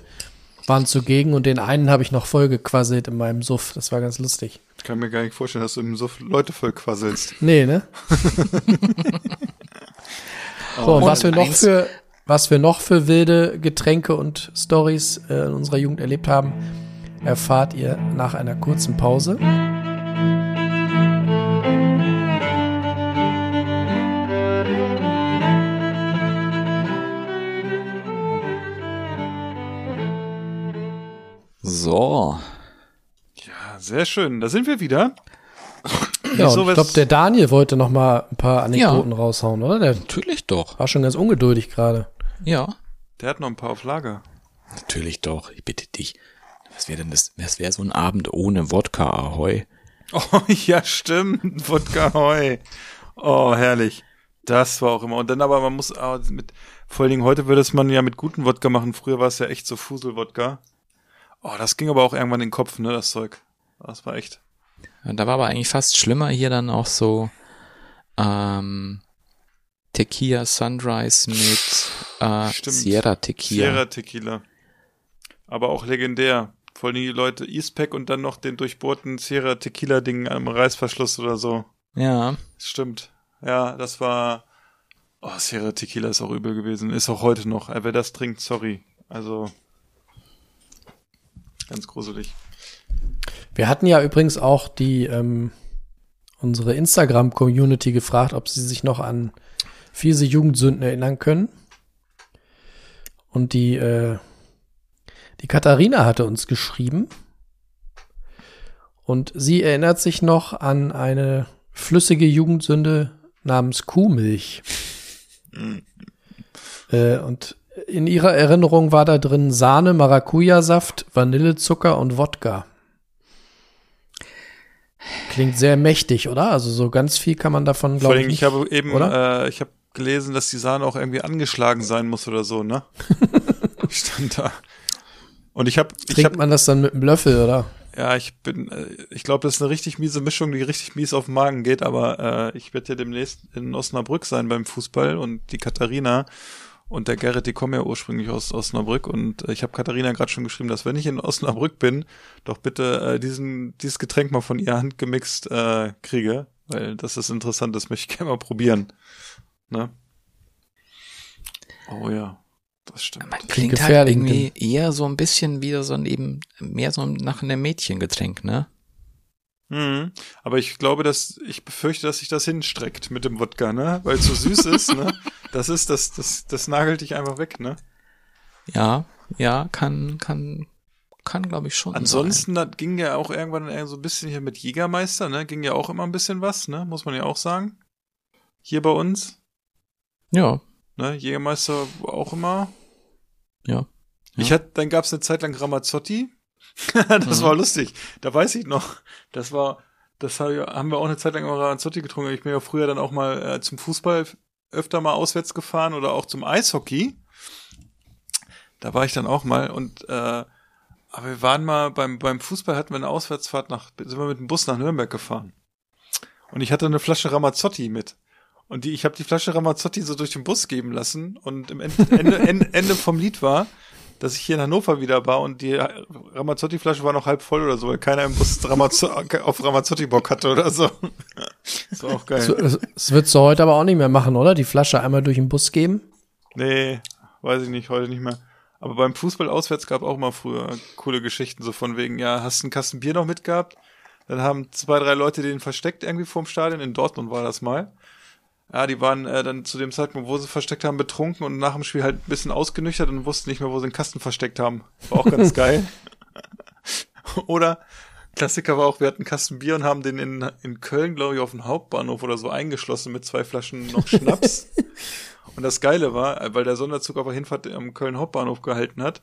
waren zugegen und den einen habe ich noch voll gequasselt in meinem Suff. Das war ganz lustig. Ich kann mir gar nicht vorstellen, dass du im so Leute voll quasselst. Nee, ne? so, und was wir noch für was wir noch für wilde Getränke und Stories äh, in unserer Jugend erlebt haben, erfahrt ihr nach einer kurzen Pause. So. Ja, sehr schön. Da sind wir wieder. Ja, und ich glaube, der Daniel wollte noch mal ein paar Anekdoten raushauen, oder? Der Natürlich doch. war schon ganz ungeduldig gerade. Ja. Der hat noch ein paar auf Lager. Natürlich doch. Ich bitte dich. Was wäre denn das? Was wäre so ein Abend ohne Wodka Ahoi? Oh, ja, stimmt. Wodka Heu. Oh, herrlich. Das war auch immer. Und dann aber, man muss ah, mit, vor allen Dingen heute würde es man ja mit guten Wodka machen. Früher war es ja echt so Fuselwodka. Oh, das ging aber auch irgendwann in den Kopf, ne, das Zeug. Das war echt. Ja, Da war aber eigentlich fast schlimmer hier dann auch so ähm, Tequila Sunrise mit äh, Stimmt. Sierra Tequila. Sierra Tequila. Aber auch legendär. Vor Dingen die Leute Eastpack und dann noch den durchbohrten Sierra Tequila Ding am Reißverschluss oder so. Ja. Stimmt. Ja, das war. Oh, Sierra Tequila ist auch übel gewesen. Ist auch heute noch. Wer das trinkt, sorry. Also. Ganz gruselig. Wir hatten ja übrigens auch die ähm, unsere Instagram-Community gefragt, ob sie sich noch an fiese Jugendsünden erinnern können. Und die äh, die Katharina hatte uns geschrieben und sie erinnert sich noch an eine flüssige Jugendsünde namens Kuhmilch. äh, und in ihrer Erinnerung war da drin Sahne, Maracuja-Saft, Vanillezucker und Wodka. Klingt sehr mächtig, oder? Also so ganz viel kann man davon, glaube ich, ich nicht, habe eben, äh, ich habe gelesen, dass die Sahne auch irgendwie angeschlagen sein muss oder so, ne? Stand da. Und ich habe, ich Trinkt habe, man das dann mit einem Löffel, oder? ja, ich bin, äh, ich glaube, das ist eine richtig miese Mischung, die richtig mies auf den Magen geht, aber äh, ich werde ja demnächst in Osnabrück sein beim Fußball und die Katharina und der Gerrit, die kommen ja ursprünglich aus Osnabrück und äh, ich habe Katharina gerade schon geschrieben, dass wenn ich in Osnabrück bin, doch bitte äh, diesen dieses Getränk mal von ihr handgemixt äh, kriege, weil das ist interessant, das möchte ich gerne mal probieren. Ne? Oh ja, das stimmt. Man klingt halt gefährlich, irgendwie eher so ein bisschen wieder so ein eben mehr so nach einem Mädchengetränk, ne? Mhm. Aber ich glaube, dass ich befürchte, dass sich das hinstreckt mit dem Wodka, ne? Weil es so süß ist, ne? Das ist, das, das, das nagelt dich einfach weg, ne? Ja, ja, kann, kann, kann, glaube ich schon. sein. Ansonsten da ging ja auch irgendwann so ein bisschen hier mit Jägermeister, ne? Ging ja auch immer ein bisschen was, ne? Muss man ja auch sagen. Hier bei uns, Ja, ne? Jägermeister auch immer. ja. Ich Ja. hatte, dann gab's eine Zeit lang Ramazzotti. das Mhm. war lustig. Da weiß ich noch. Das war, das haben wir auch eine Zeit lang immer Ramazzotti getrunken. Ich bin ja früher dann auch mal äh, zum Fußball öfter mal auswärts gefahren oder auch zum Eishockey. Da war ich dann auch mal und äh, aber wir waren mal beim beim Fußball hatten wir eine Auswärtsfahrt nach sind wir mit dem Bus nach Nürnberg gefahren. Und ich hatte eine Flasche Ramazzotti mit. Und die, ich habe die Flasche Ramazzotti so durch den Bus geben lassen und im Ende, Ende, Ende, Ende vom Lied war, dass ich hier in Hannover wieder war und die Ramazzotti-Flasche war noch halb voll oder so, weil keiner im Bus Ramazzo auf Ramazzotti-Bock hatte oder so. Das war auch geil. Das das würdest du heute aber auch nicht mehr machen, oder? Die Flasche einmal durch den Bus geben? Nee, weiß ich nicht, heute nicht mehr. Aber beim Fußball auswärts gab auch mal früher coole Geschichten, so von wegen, ja, hast du einen Kasten Bier noch mitgehabt? Dann haben zwei, drei Leute den versteckt irgendwie vorm Stadion, in Dortmund war das mal. Ja, die waren äh, dann zu dem Zeitpunkt, wo sie versteckt haben, betrunken und nach dem Spiel halt ein bisschen ausgenüchtert und wussten nicht mehr, wo sie den Kasten versteckt haben. War auch ganz geil. Oder Klassiker war auch, wir hatten einen Kasten Bier und haben den in, in Köln, glaube ich, auf dem Hauptbahnhof oder so eingeschlossen mit zwei Flaschen noch Schnaps. und das Geile war, weil der Sonderzug auf der Hinfahrt am Köln Hauptbahnhof gehalten hat,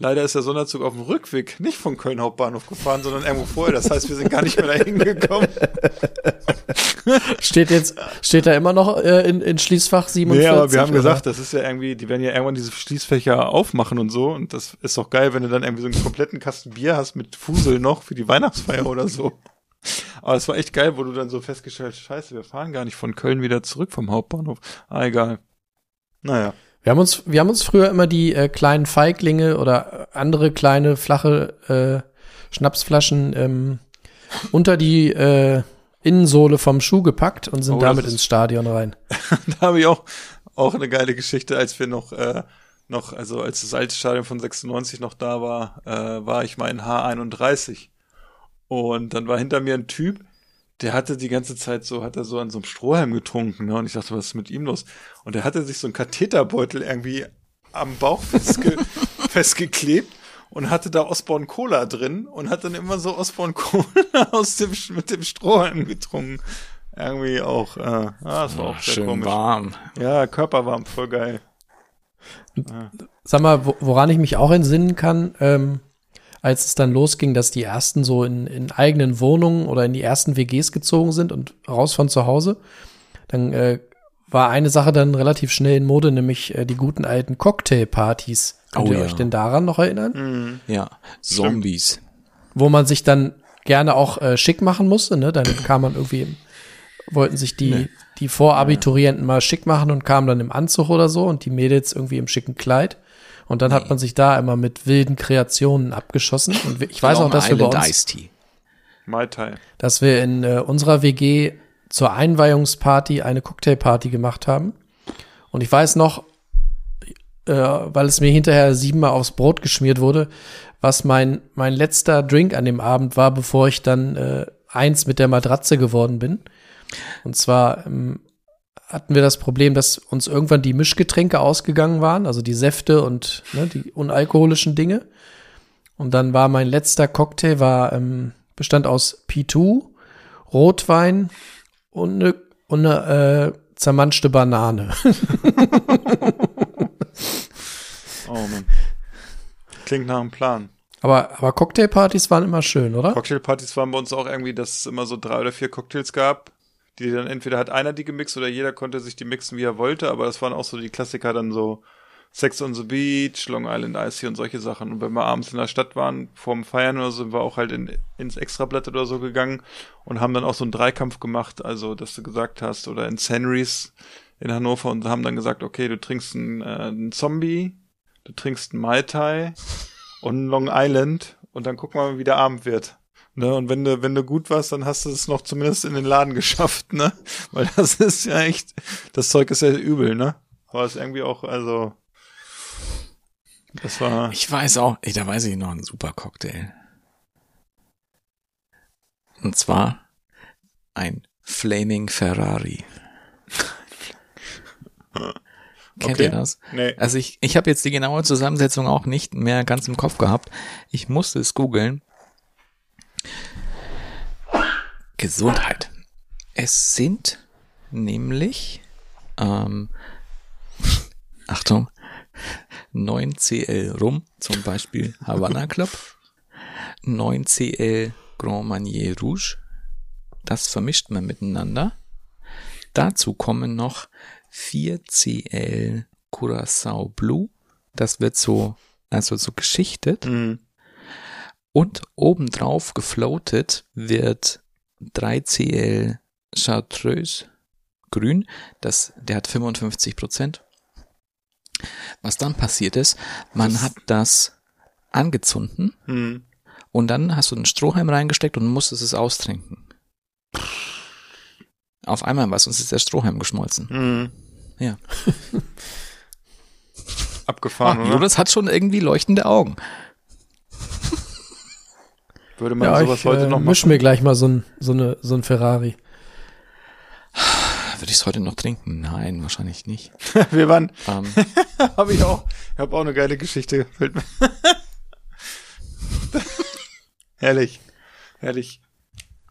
leider ist der Sonderzug auf dem Rückweg nicht von Köln Hauptbahnhof gefahren, sondern irgendwo vorher. Das heißt, wir sind gar nicht mehr dahin gekommen. Steht jetzt, steht da immer noch äh, in, in Schließfach 47? Nee, aber wir haben oder? gesagt, das ist ja irgendwie, die werden ja irgendwann diese Schließfächer aufmachen und so. Und das ist doch geil, wenn du dann irgendwie so einen kompletten Kasten Bier hast mit Fusel noch für die Weihnachtsfeier oder so. Aber es war echt geil, wo du dann so festgestellt hast, scheiße, wir fahren gar nicht von Köln wieder zurück vom Hauptbahnhof. Ah, egal. Naja. Wir haben uns, wir haben uns früher immer die äh, kleinen Feiglinge oder andere kleine flache äh, Schnapsflaschen ähm, unter die äh, Innensohle vom Schuh gepackt und sind Oh, damit ins Stadion rein. da habe ich auch, auch eine geile Geschichte, als wir noch, äh, noch, also als das alte Stadion von 96 noch da war, äh, war ich mal in H31. Und dann war hinter mir ein Typ, der hatte die ganze Zeit so, hat er so an so einem Strohhalm getrunken, ne? Und ich dachte, was ist mit ihm los? Und der hatte sich so einen Katheterbeutel irgendwie am Bauch festge festgeklebt und hatte da Osborne Cola drin und hat dann immer so Osborne Cola aus dem, mit dem Strohhalm getrunken. Irgendwie auch, äh, ah, das war auch sehr Schön komisch. warm. Ja, körperwarm, voll geil. Sag mal, wo, woran ich mich auch entsinnen kann, ähm, als es dann losging, dass die ersten so in, in eigenen Wohnungen oder in die ersten WGs gezogen sind und raus von zu Hause, dann äh, war eine Sache dann relativ schnell in Mode, nämlich äh, die guten alten Cocktailpartys. Könnt Oh ihr ja. euch denn daran noch erinnern? Ja, Zombies. Wo man sich dann gerne auch äh, schick machen musste, ne? Dann kam man irgendwie, wollten sich die, die Vorabiturienten mal schick machen und kamen dann im Anzug oder so und die Mädels irgendwie im schicken Kleid. Und dann hat man sich da immer mit wilden Kreationen abgeschossen. Und ich weiß auch, Long dass wir bei Island uns, Iced Tea. Mai Tai. dass wir in äh, unserer WG zur Einweihungsparty eine Cocktailparty gemacht haben. Und ich weiß noch, äh, weil es mir hinterher siebenmal aufs Brot geschmiert wurde, was mein, mein letzter Drink an dem Abend war, bevor ich dann äh, eins mit der Matratze geworden bin. Und zwar ähm, hatten wir das Problem, dass uns irgendwann die Mischgetränke ausgegangen waren, also die Säfte und ne, die unalkoholischen Dinge. Und dann war mein letzter Cocktail war ähm, bestand aus P2, Rotwein und eine, und eine äh, zermanschte Banane. Oh Mann. Klingt nach einem Plan. aber aber Cocktailpartys waren immer schön, oder? Cocktailpartys waren bei uns auch irgendwie, dass es immer so drei oder vier Cocktails gab, die dann entweder hat einer die gemixt oder jeder konnte sich die mixen, wie er wollte, aber das waren auch so die Klassiker dann so Sex on the Beach, Long Island Ice und solche Sachen. Und wenn wir abends in der Stadt waren, vorm Feiern oder so, sind wir auch halt in, ins Extrablatt oder so gegangen und haben dann auch so einen Dreikampf gemacht, also dass du gesagt hast, oder in Henry's in Hannover und haben dann gesagt, okay, du trinkst einen, äh, einen Zombie, du trinkst einen Mai Tai und einen Long Island und dann gucken wir mal, wie der Abend wird. Ne, und wenn du, wenn du gut warst, dann hast du es noch zumindest in den Laden geschafft, ne? Weil das ist ja echt, das Zeug ist ja übel, ne? Aber es ist irgendwie auch, also, das war, Ich weiß auch, ey, da weiß ich noch einen super Cocktail. Und zwar ein Flaming Ferrari. Kennt Okay. ihr das? nee, Also ich, ich habe jetzt die genaue Zusammensetzung auch nicht mehr ganz im Kopf gehabt. Ich musste es googeln. Gesundheit. Es sind nämlich, ähm, Achtung, 9cl Rum, zum Beispiel Havana Club, 9cl Grand Marnier Rouge, das vermischt man miteinander. Dazu kommen noch 4cl Curacao Blue, das wird so, also so geschichtet. mhm. Und obendrauf gefloatet wird 3CL Chartreuse grün. Das, der hat 55 Prozent. Was dann passiert ist, man hat das angezündet Mhm. und dann hast du einen Strohhalm reingesteckt und musstest es austrinken. Auf einmal was, uns ist der Strohhalm geschmolzen. Mhm. Ja. abgefahren, Ah? Jonas hat schon irgendwie leuchtende Augen. Würde man Ja, sowas ich heute äh, noch misch machen? mir gleich mal so ein, so eine, so ein Ferrari. Würde ich es heute noch trinken? Nein, wahrscheinlich nicht. Wir waren, Ähm, habe ich auch, ich habe auch eine geile Geschichte. Herrlich. Herrlich.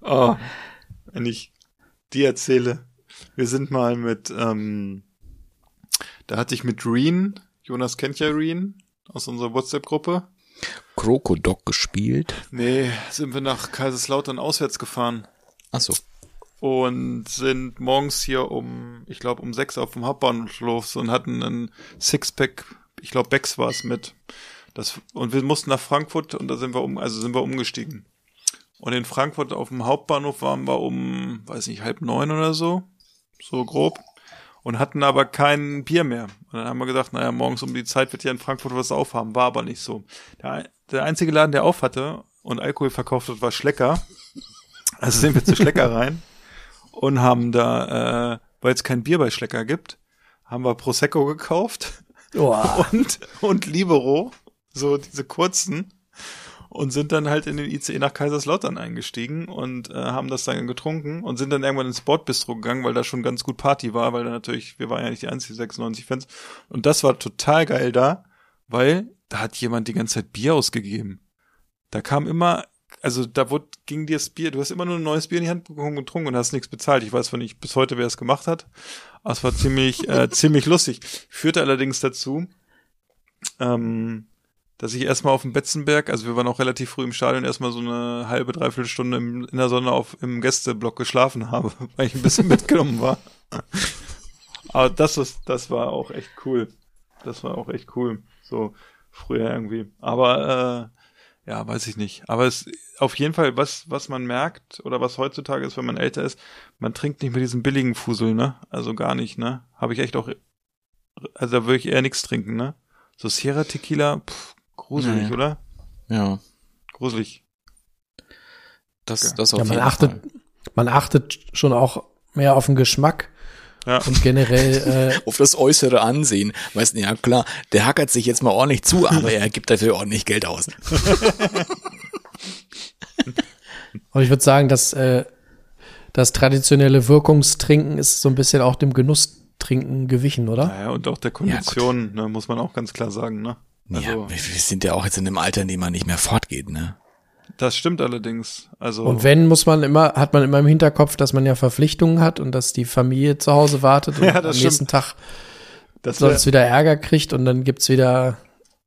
Oh, wenn ich die erzähle. Wir sind mal mit, ähm, da hatte ich mit Reen, Jonas kennt ja Reen aus unserer WhatsApp-Gruppe. Krokodok gespielt. Nee, sind wir nach Kaiserslautern auswärts gefahren Ach so. und sind morgens hier um, ich glaube um sechs auf dem Hauptbahnhof los und hatten einen Sixpack, ich glaube Becks war es mit. Das, und wir mussten nach Frankfurt und da sind wir um, also sind wir umgestiegen. Und in Frankfurt auf dem Hauptbahnhof waren wir um, weiß nicht, halb neun oder so, so grob. Und hatten aber kein Bier mehr. Und dann haben wir gedacht, naja, morgens um die Zeit wird ja in Frankfurt was aufhaben. War aber nicht so. Der, der einzige Laden, der auf hatte und Alkohol verkauft hat, war Schlecker. Also sind wir zu Schlecker rein und haben da, äh, weil es kein Bier bei Schlecker gibt, haben wir Prosecco gekauft und, und Libero, so diese kurzen, und sind dann halt in den ICE nach Kaiserslautern eingestiegen und äh, haben das dann getrunken und sind dann irgendwann ins Sportbistro gegangen, weil da schon ganz gut Party war, weil da natürlich, wir waren ja nicht die einzigen 96 Fans. Und das war total geil da, weil da hat jemand die ganze Zeit Bier ausgegeben. Da kam immer, also da wurde, ging dir das Bier, du hast immer nur ein neues Bier in die Hand bekommen und getrunken und hast nichts bezahlt. Ich weiß zwar nicht bis heute, wer es gemacht hat, aber es war ziemlich, äh, ziemlich lustig. Führte allerdings dazu, ähm, dass ich erstmal auf dem Betzenberg, also wir waren auch relativ früh im Stadion, erstmal so eine halbe, dreiviertel Stunde im, in der Sonne auf, im Gästeblock geschlafen habe, weil ich ein bisschen mitgenommen war. Aber das ist, das war auch echt cool. Das war auch echt cool. So früher irgendwie. Aber äh, ja, weiß ich nicht. Aber es auf jeden Fall, was, was man merkt, oder was heutzutage ist, wenn man älter ist, man trinkt nicht mehr diesen billigen Fusel, ne? Also gar nicht, ne? Habe ich echt auch. Also da würde ich eher nichts trinken, ne? So Sierra Tequila, pff, gruselig, Nee. oder? Ja. Gruselig. Das, das auf Ja, man jeden achtet, Fall. man achtet schon auch mehr auf den Geschmack Ja. und generell, äh, Auf das äußere Ansehen. Weißt du, ja klar, der hackert sich jetzt mal ordentlich zu, aber er gibt dafür ordentlich Geld aus. und ich würde sagen, dass äh, das traditionelle Wirkungstrinken ist so ein bisschen auch dem Genusstrinken gewichen, oder? Naja, und auch der Kondition, ne, muss man auch ganz klar sagen, ne? Also, ja, wir, wir sind ja auch jetzt in einem Alter, in dem man nicht mehr fortgeht, ne? das stimmt allerdings. Also, Und wenn, muss man immer, hat man immer im Hinterkopf, dass man ja Verpflichtungen hat und dass die Familie zu Hause wartet und Ja, am das nächsten stimmt. Tag das sonst wieder Ärger kriegt und dann gibt's wieder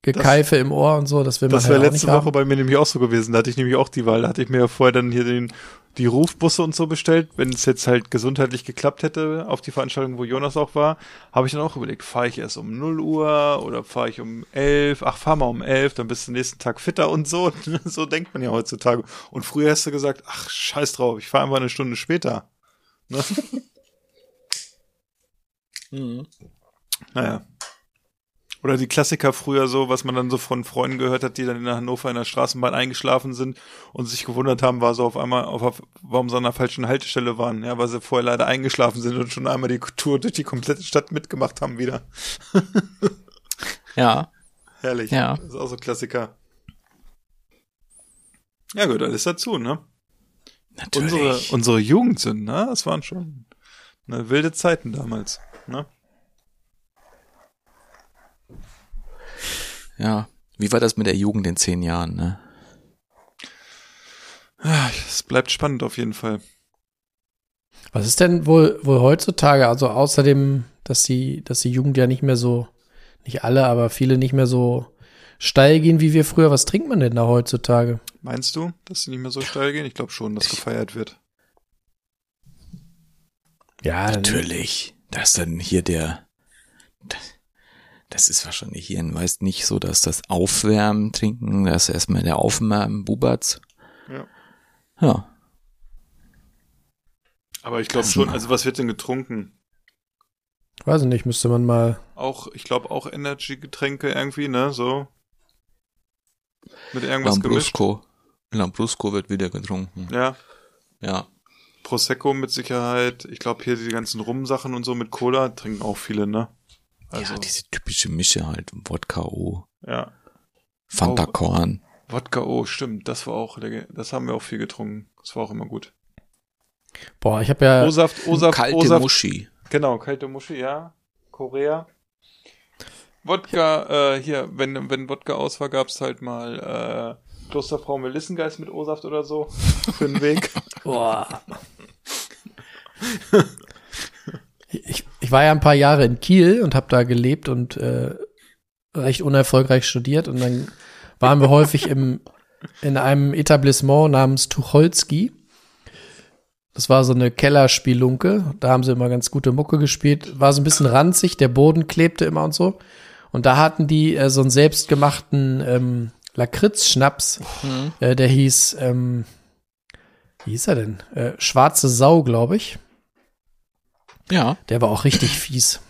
Gekeife im Ohr und so, das will man das halt auch letzte nicht Woche haben. bei mir nämlich auch so gewesen. Da hatte ich nämlich auch die Wahl. Da hatte ich mir ja vorher dann hier den, die Rufbusse und so bestellt. Wenn es jetzt halt gesundheitlich geklappt hätte auf die Veranstaltung, wo Jonas auch war, habe ich dann auch überlegt, fahre ich erst um 0 Uhr oder fahre ich um 11? Ach, fahr mal um 11, dann bist du nächsten Tag fitter und so. so denkt man ja heutzutage. Und früher hast du gesagt, ach, scheiß drauf, ich fahre einfach eine Stunde später. Ne? Naja. Oder die Klassiker früher so, was man dann so von Freunden gehört hat, die dann in Hannover in der Straßenbahn eingeschlafen sind und sich gewundert haben, war so auf einmal, auf, warum sie an der falschen Haltestelle waren, ja, weil sie vorher leider eingeschlafen sind und schon einmal die Tour durch die komplette Stadt mitgemacht haben wieder. Ja. Herrlich. Ja. Das ist auch so Klassiker. Ja, gehört alles dazu, ne? Natürlich. Unsere, unsere Jugend sind, ne? Das waren schon ne, wilde Zeiten damals, ne? Ja. Wie war das mit der Jugend in zehn Jahren, ne? Ah, Es bleibt spannend auf jeden Fall. Was ist denn wohl, wohl heutzutage, also außerdem, dass die, dass die Jugend ja nicht mehr so, nicht alle, aber viele nicht mehr so steil gehen wie wir früher, was trinkt man denn da heutzutage? Meinst du, dass sie nicht mehr so steil gehen? Ich glaube schon, dass gefeiert wird. Ja, Natürlich. Da ist dann hier der. Das ist wahrscheinlich hier in Weiß nicht so, dass das Aufwärmen trinken, das ist erstmal der Aufwärmen Bubatz. Ja. Ja. Aber ich glaube schon, also was wird denn getrunken? weiß ich nicht, müsste man mal. Auch, ich glaube auch Energy-Getränke irgendwie, ne, so. Mit irgendwas gemischt. Lambrusco. Lambrusco wird wieder getrunken. Ja, Ja. Prosecco mit Sicherheit. Ich glaube hier die ganzen Rum-Sachen und so mit Cola trinken auch viele, ne? Also, ja, diese typische Mische halt. Wodka O. ja. Fanta. Korn. Wodka, oh, stimmt, das war auch, das haben wir auch viel getrunken. Das war auch immer gut. Boah, ich habe ja, O-Saft, O-Saft, Kalte O-Saft. Muschi. Genau, kalte Muschi, ja. Korea. Wodka, äh, hier, wenn, wenn Wodka aus war, gab's halt mal, äh, Klosterfrau Melissengeist mit O-Saft oder so für den Weg. Boah. Ich, ich war ja ein paar Jahre in Kiel und habe da gelebt und äh, recht unerfolgreich studiert und dann waren wir häufig im in einem Etablissement namens Tucholsky. Das war so eine Kellerspielunke. Da haben sie immer ganz gute Mucke gespielt. War so ein bisschen ranzig, der Boden klebte immer und so. Und da hatten die äh, so einen selbstgemachten ähm, Lakritz-Schnaps. Äh, der hieß, ähm, wie hieß er denn? Äh, Schwarze Sau, glaube ich. Ja. Der war auch richtig fies.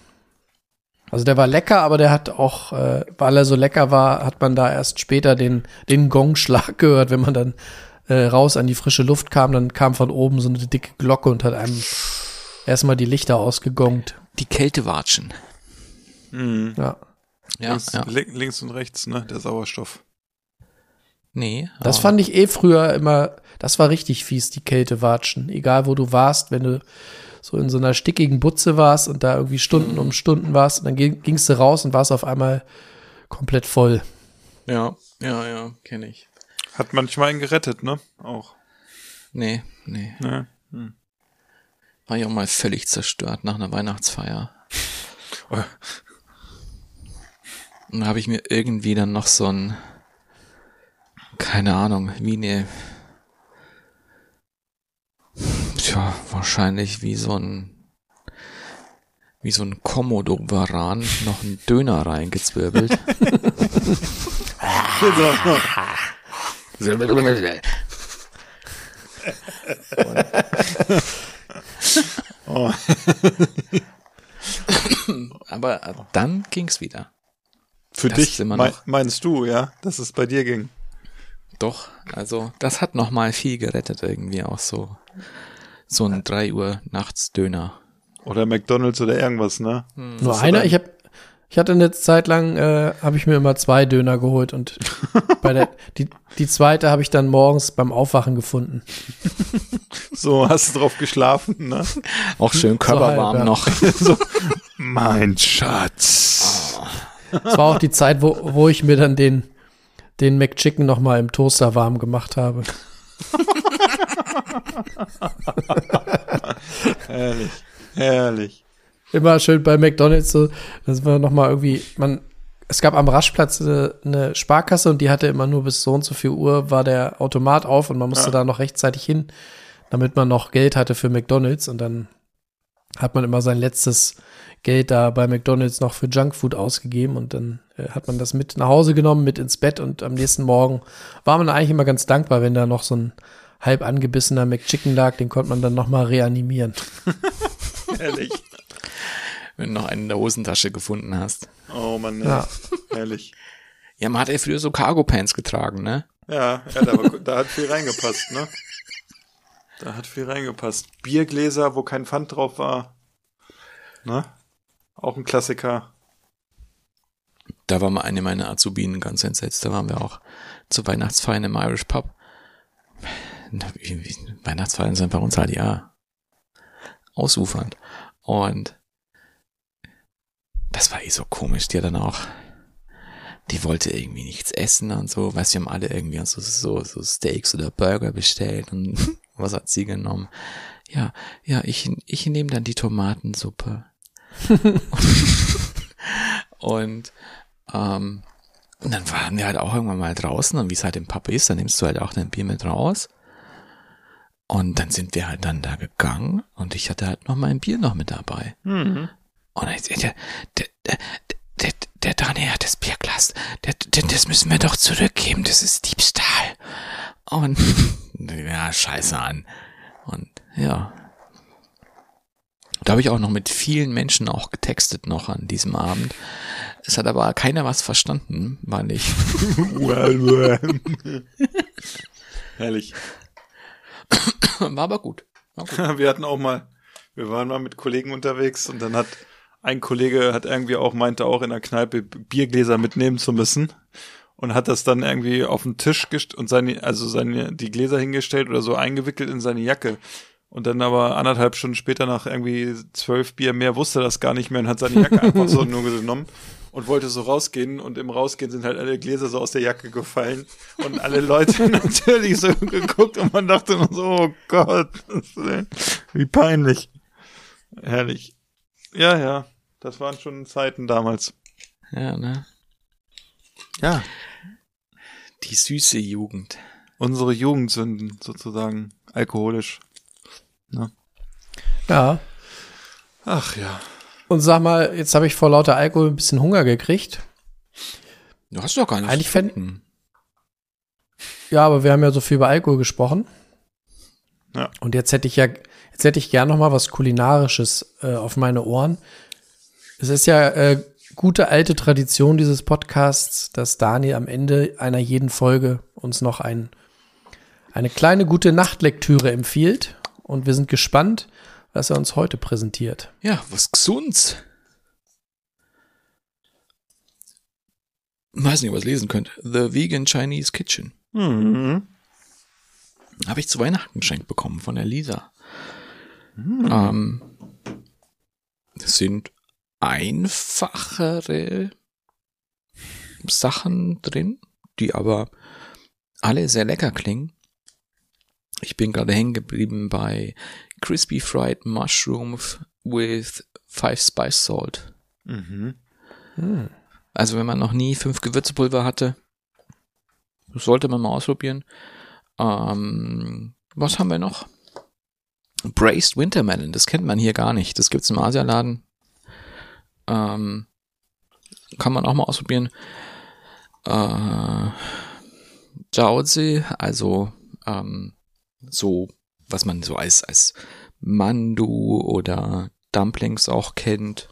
Also der war lecker, aber der hat auch, äh, weil er so lecker war, hat man da erst später den, den Gongschlag gehört, wenn man dann äh, raus an die frische Luft kam, dann kam von oben so eine dicke Glocke und hat einem erstmal die Lichter ausgegongt. Die Kältewatschen. Mhm. Ja. Ja, links, ja. li- links und rechts, ne? Der Sauerstoff. Nee. Das fand ich eh früher immer, das war richtig fies, die Kältewatschen. Egal wo du warst, wenn du so in so einer stickigen Butze warst und da irgendwie Stunden um Stunden warst, und dann ging- gingst du raus und warst auf einmal komplett voll. Ja, ja, ja, kenne ich. Hat manchmal einen gerettet, ne? Auch. Nee, nee. Ne? War ich auch mal völlig zerstört nach einer Weihnachtsfeier. Und da habe ich mir irgendwie dann noch so ein, keine Ahnung, wie eine, tja, wahrscheinlich wie so ein, wie so ein Komodo-Varan noch einen Döner reingezwirbelt. Oh. Aber dann ging's wieder. Für Das dich ist immer mei- noch- meinst du, ja, dass es bei dir ging? Doch, also das hat noch mal viel gerettet irgendwie auch so. So ein 3 Uhr nachts Döner. Oder McDonalds oder irgendwas, ne? Nur ist einer, ich hab, ich hatte eine Zeit lang, äh, habe ich mir immer zwei Döner geholt und bei der, die, die zweite habe ich dann morgens beim Aufwachen gefunden. So, hast du drauf geschlafen, ne? Auch schön körperwarm halb, ja. noch. so, mein Schatz. Das war auch die Zeit, wo, wo ich mir dann den, den McChicken noch mal im Toaster warm gemacht habe. Herrlich. Herrlich. Immer schön bei McDonalds so, dass wir noch mal irgendwie, man, es gab am Raschplatz eine, eine Sparkasse und die hatte immer nur bis so und so viel Uhr war der Automat auf und man musste da noch rechtzeitig hin, damit man noch Geld hatte für McDonalds und dann hat man immer sein letztes Geld da bei McDonalds noch für Junkfood ausgegeben und dann äh, hat man das mit nach Hause genommen, mit ins Bett und am nächsten Morgen war man eigentlich immer ganz dankbar, wenn da noch so ein halb angebissener McChicken lag, den konnte man dann noch mal reanimieren. Herrlich. Wenn du noch einen in der Hosentasche gefunden hast. Oh Mann, ey. Ja. Herrlich. Ja, man hat ja früher so Cargo-Pants getragen, ne? Ja, ja da, war, da hat viel reingepasst, ne? Da hat viel reingepasst. Biergläser, wo kein Pfand drauf war. Ne? Auch ein Klassiker. Da war mal eine meiner Azubinen ganz entsetzt. Da waren wir auch zur Weihnachtsfeiern im Irish Pub. Weihnachtsfeiern sind bei uns halt ja ausufernd. Und das war eh so komisch, die dann auch, die wollte irgendwie nichts essen und so, weißt du, wir haben alle irgendwie so, so, so Steaks oder Burger bestellt und was hat sie genommen? Ja, ja, ich, ich nehme dann die Tomatensuppe. und, ähm, und dann waren wir halt auch irgendwann mal draußen und wie es halt im Pub ist, dann nimmst du halt auch dein Bier mit raus. Und dann sind wir halt dann da gegangen und ich hatte halt noch mein Bier noch mit dabei. Und dann, der, der, der, der, der Daniel hat das Bierglas, der, der, das müssen wir doch zurückgeben, das ist Diebstahl. Und ja, scheiße an. Und ja. Da habe ich auch noch mit vielen Menschen auch getextet noch an diesem Abend. Es hat aber keiner was verstanden, weil ich Herrlich. war aber gut. War gut. Wir hatten auch mal, wir waren mal mit Kollegen unterwegs und dann hat ein Kollege hat irgendwie auch meinte auch in der Kneipe Biergläser mitnehmen zu müssen und hat das dann irgendwie auf den Tisch gest und seine also seine die Gläser hingestellt oder so eingewickelt in seine Jacke und dann aber anderthalb Stunden später nach irgendwie zwölf Bier mehr wusste das gar nicht mehr und hat seine Jacke einfach so nur genommen und wollte so rausgehen und im Rausgehen sind halt alle Gläser so aus der Jacke gefallen und alle Leute natürlich so geguckt und man dachte nur so, oh Gott, wie peinlich. Herrlich. Ja, ja, das waren schon Zeiten damals. Ja, ne? Ja, Die süße Jugend. unsere Jugendsünden sozusagen, alkoholisch. Ja. Ach ja. Und sag mal, jetzt habe ich vor lauter Alkohol ein bisschen Hunger gekriegt. Du hast doch gar nicht. Eigentlich fänd- gefunden. Ja, aber wir haben ja so viel über Alkohol gesprochen. Ja. Und jetzt hätte ich ja, jetzt hätte ich gern noch mal was kulinarisches äh, auf meine Ohren. Es ist ja äh, gute alte Tradition dieses Podcasts, dass Daniel am Ende einer jeden Folge uns noch ein, eine kleine gute Nachtlektüre empfiehlt. Und wir sind gespannt, was er uns heute präsentiert. Ja, was gesunds. Weiß nicht, ob ihr es lesen könnt. The Vegan Chinese Kitchen. Mhm. Habe ich zu Weihnachten geschenkt bekommen von der Lisa. Ähm, das sind einfachere Sachen drin, die aber alle sehr lecker klingen. Ich bin gerade hängen geblieben bei Crispy Fried Mushrooms with Five Spice Salt. Mhm. Also wenn man noch nie fünf Gewürzpulver hatte, sollte man mal ausprobieren. Ähm, was haben wir noch? Braised Wintermelon, das kennt man hier gar nicht. Das gibt's im Asialaden. Ähm, kann man auch mal ausprobieren. Äh, Jiaozi, also ähm, so, was man so als, als Mandu oder Dumplings auch kennt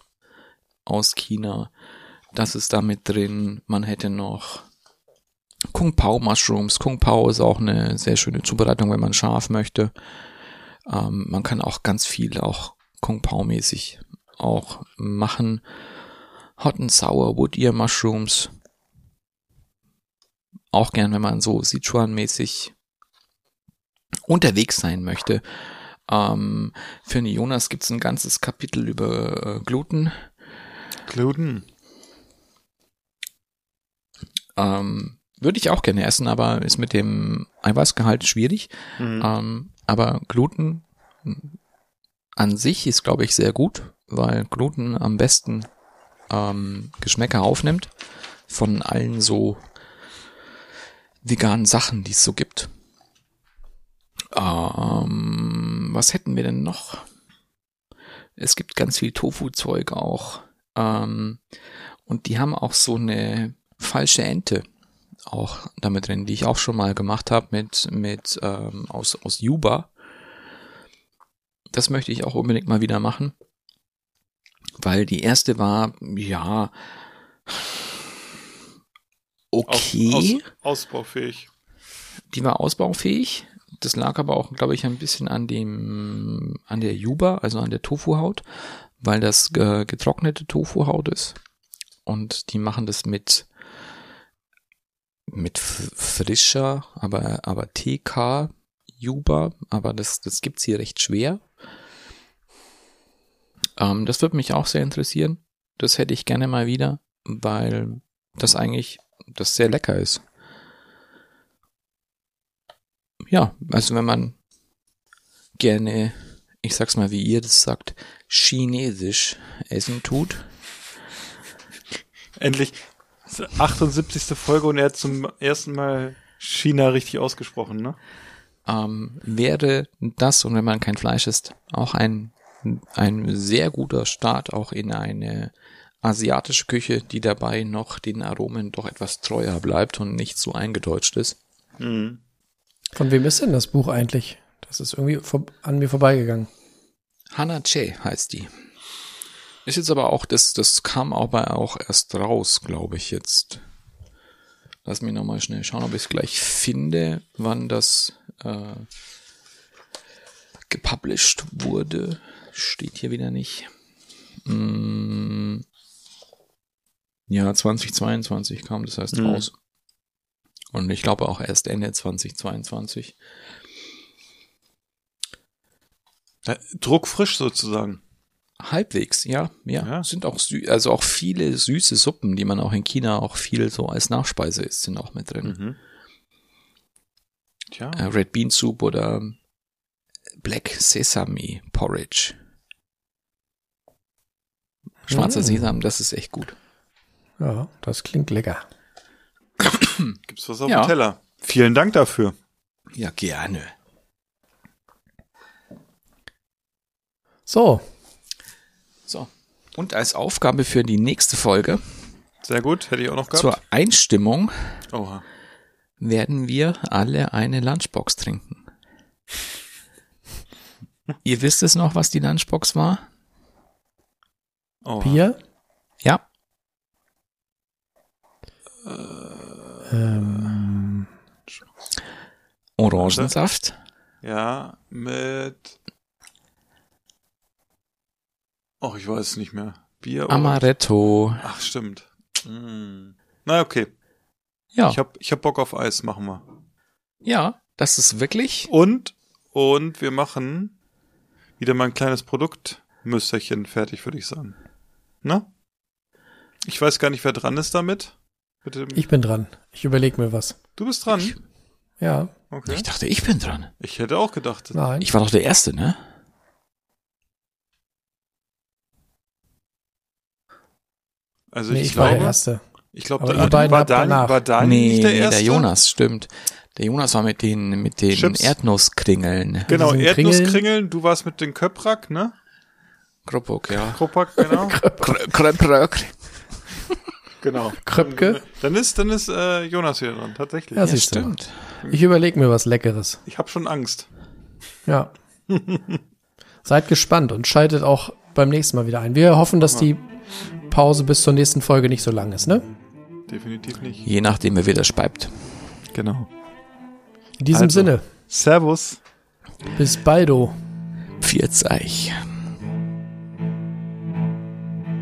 aus China. Das ist da mit drin. Man hätte noch Kung Pao Mushrooms. Kung Pao ist auch eine sehr schöne Zubereitung, wenn man scharf möchte. Ähm, man kann auch ganz viel auch Kung Pao mäßig auch machen. Hot and Sour Wood Ear Mushrooms. Auch gern, wenn man so Sichuan-mäßig unterwegs sein möchte. Ähm, für Jonas gibt's ein ganzes Kapitel über äh, Gluten. Gluten. Ähm, würde ich auch gerne essen, aber ist mit dem Eiweißgehalt schwierig. Mhm. Ähm, aber Gluten an sich ist, glaube ich, sehr gut, weil Gluten am besten ähm, Geschmäcker aufnimmt von allen so veganen Sachen, die es so gibt. Ähm, was hätten wir denn noch? Es gibt ganz viel Tofu-Zeug auch. Ähm, und die haben auch so eine falsche Ente auch damit drin, die ich auch schon mal gemacht habe mit, mit ähm, aus, aus Yuba. Das möchte ich auch unbedingt mal wieder machen. Weil die erste war, ja, okay. Aus, aus, ausbaufähig. Die war ausbaufähig. Das lag aber auch, glaube ich, ein bisschen an dem, an der Yuba, also an der Tofuhaut, weil das äh, getrocknete Tofuhaut ist. Und die machen das mit, mit frischer, aber, aber TK Yuba, aber das, das gibt's hier recht schwer. Ähm, das würde mich auch sehr interessieren. Das hätte ich gerne mal wieder, weil das eigentlich, das sehr lecker ist ja, also wenn man gerne, ich sag's mal, wie ihr das sagt, chinesisch essen tut, Endlich. Das ist die 78. Folge und er hat zum ersten Mal China richtig ausgesprochen, ne? ähm, wäre das, und wenn man kein Fleisch isst, auch ein, ein sehr guter Start auch in eine asiatische Küche, die dabei noch den Aromen doch etwas treuer bleibt und nicht so eingedeutscht ist. Mhm. Von wem ist denn das Buch eigentlich? Das ist irgendwie an mir vorbeigegangen. Hana Che heißt die. Ist jetzt aber auch, das, das kam aber auch erst raus, glaube ich, jetzt. Lass mich nochmal schnell schauen, ob ich es gleich finde, wann das äh, gepublished wurde. Steht hier wieder nicht. Mm, ja, 2022 kam das heißt Mhm. raus. Und ich glaube auch erst Ende 2022. Ja, druckfrisch sozusagen. Halbwegs, ja, ja. Ja. Sind auch sü also auch viele süße Suppen, die man auch in China auch viel so als Nachspeise isst, sind auch mit drin. Mhm. Tja. Äh, Red Bean Soup oder Black Sesame Porridge. Schwarzer Mm. Sesam, das ist echt gut. Ja, das klingt lecker. Gibt's was auf Ja. dem Teller? Vielen Dank dafür. Ja, gerne. So, So. Und als Aufgabe für die nächste Folge Sehr gut, hätte ich auch noch gehabt. zur Einstimmung Oha. werden wir alle eine Lunchbox trinken. Ihr wisst es noch, was die Lunchbox war? Oha. Bier. Ja. Ähm, Orangensaft. Ja, mit. Oh, ich weiß es nicht mehr. Bier oder- Amaretto. Ach, stimmt. Mm. Na, okay. Ja. Ich hab, ich hab Bock auf Eis, machen wir. Ja, das ist wirklich. Und, und wir machen wieder mal ein kleines Produktmüsterchen fertig, würde ich sagen. Na? Ich weiß gar nicht, wer dran ist damit. Mit dem, ich bin dran. Ich überlege mir was. du bist dran. Ich- Ja, Okay. Ich dachte, ich bin dran. Ich hätte auch gedacht. nein. Ich war doch der Erste, ne? Also nee, ich, ich war der glaube, Erste. ich glaube, ihr beiden war, danach. war Daniel nee, nicht der nee, Erste? der Jonas, stimmt. Der Jonas war mit den, mit den Chips. Erdnusskringeln. Genau, Erdnusskringeln, du warst mit den Köprak, ne? Kropok, ja. Kropak, genau. Kröprök. Genau. Kröpke. Dann ist, dann ist äh, Jonas wieder dran, tatsächlich. Ja, Ja, siehst du. stimmt. Ich überlege mir was Leckeres. Ich habe schon Angst. Ja. Seid gespannt und schaltet auch beim nächsten Mal wieder ein. Wir hoffen, dass die Pause bis zur nächsten Folge nicht so lang ist, ne? Definitiv nicht. Je nachdem, wer wieder speibt. Genau. In diesem Also. Sinne, Servus. bis baldo. Pfirzeich.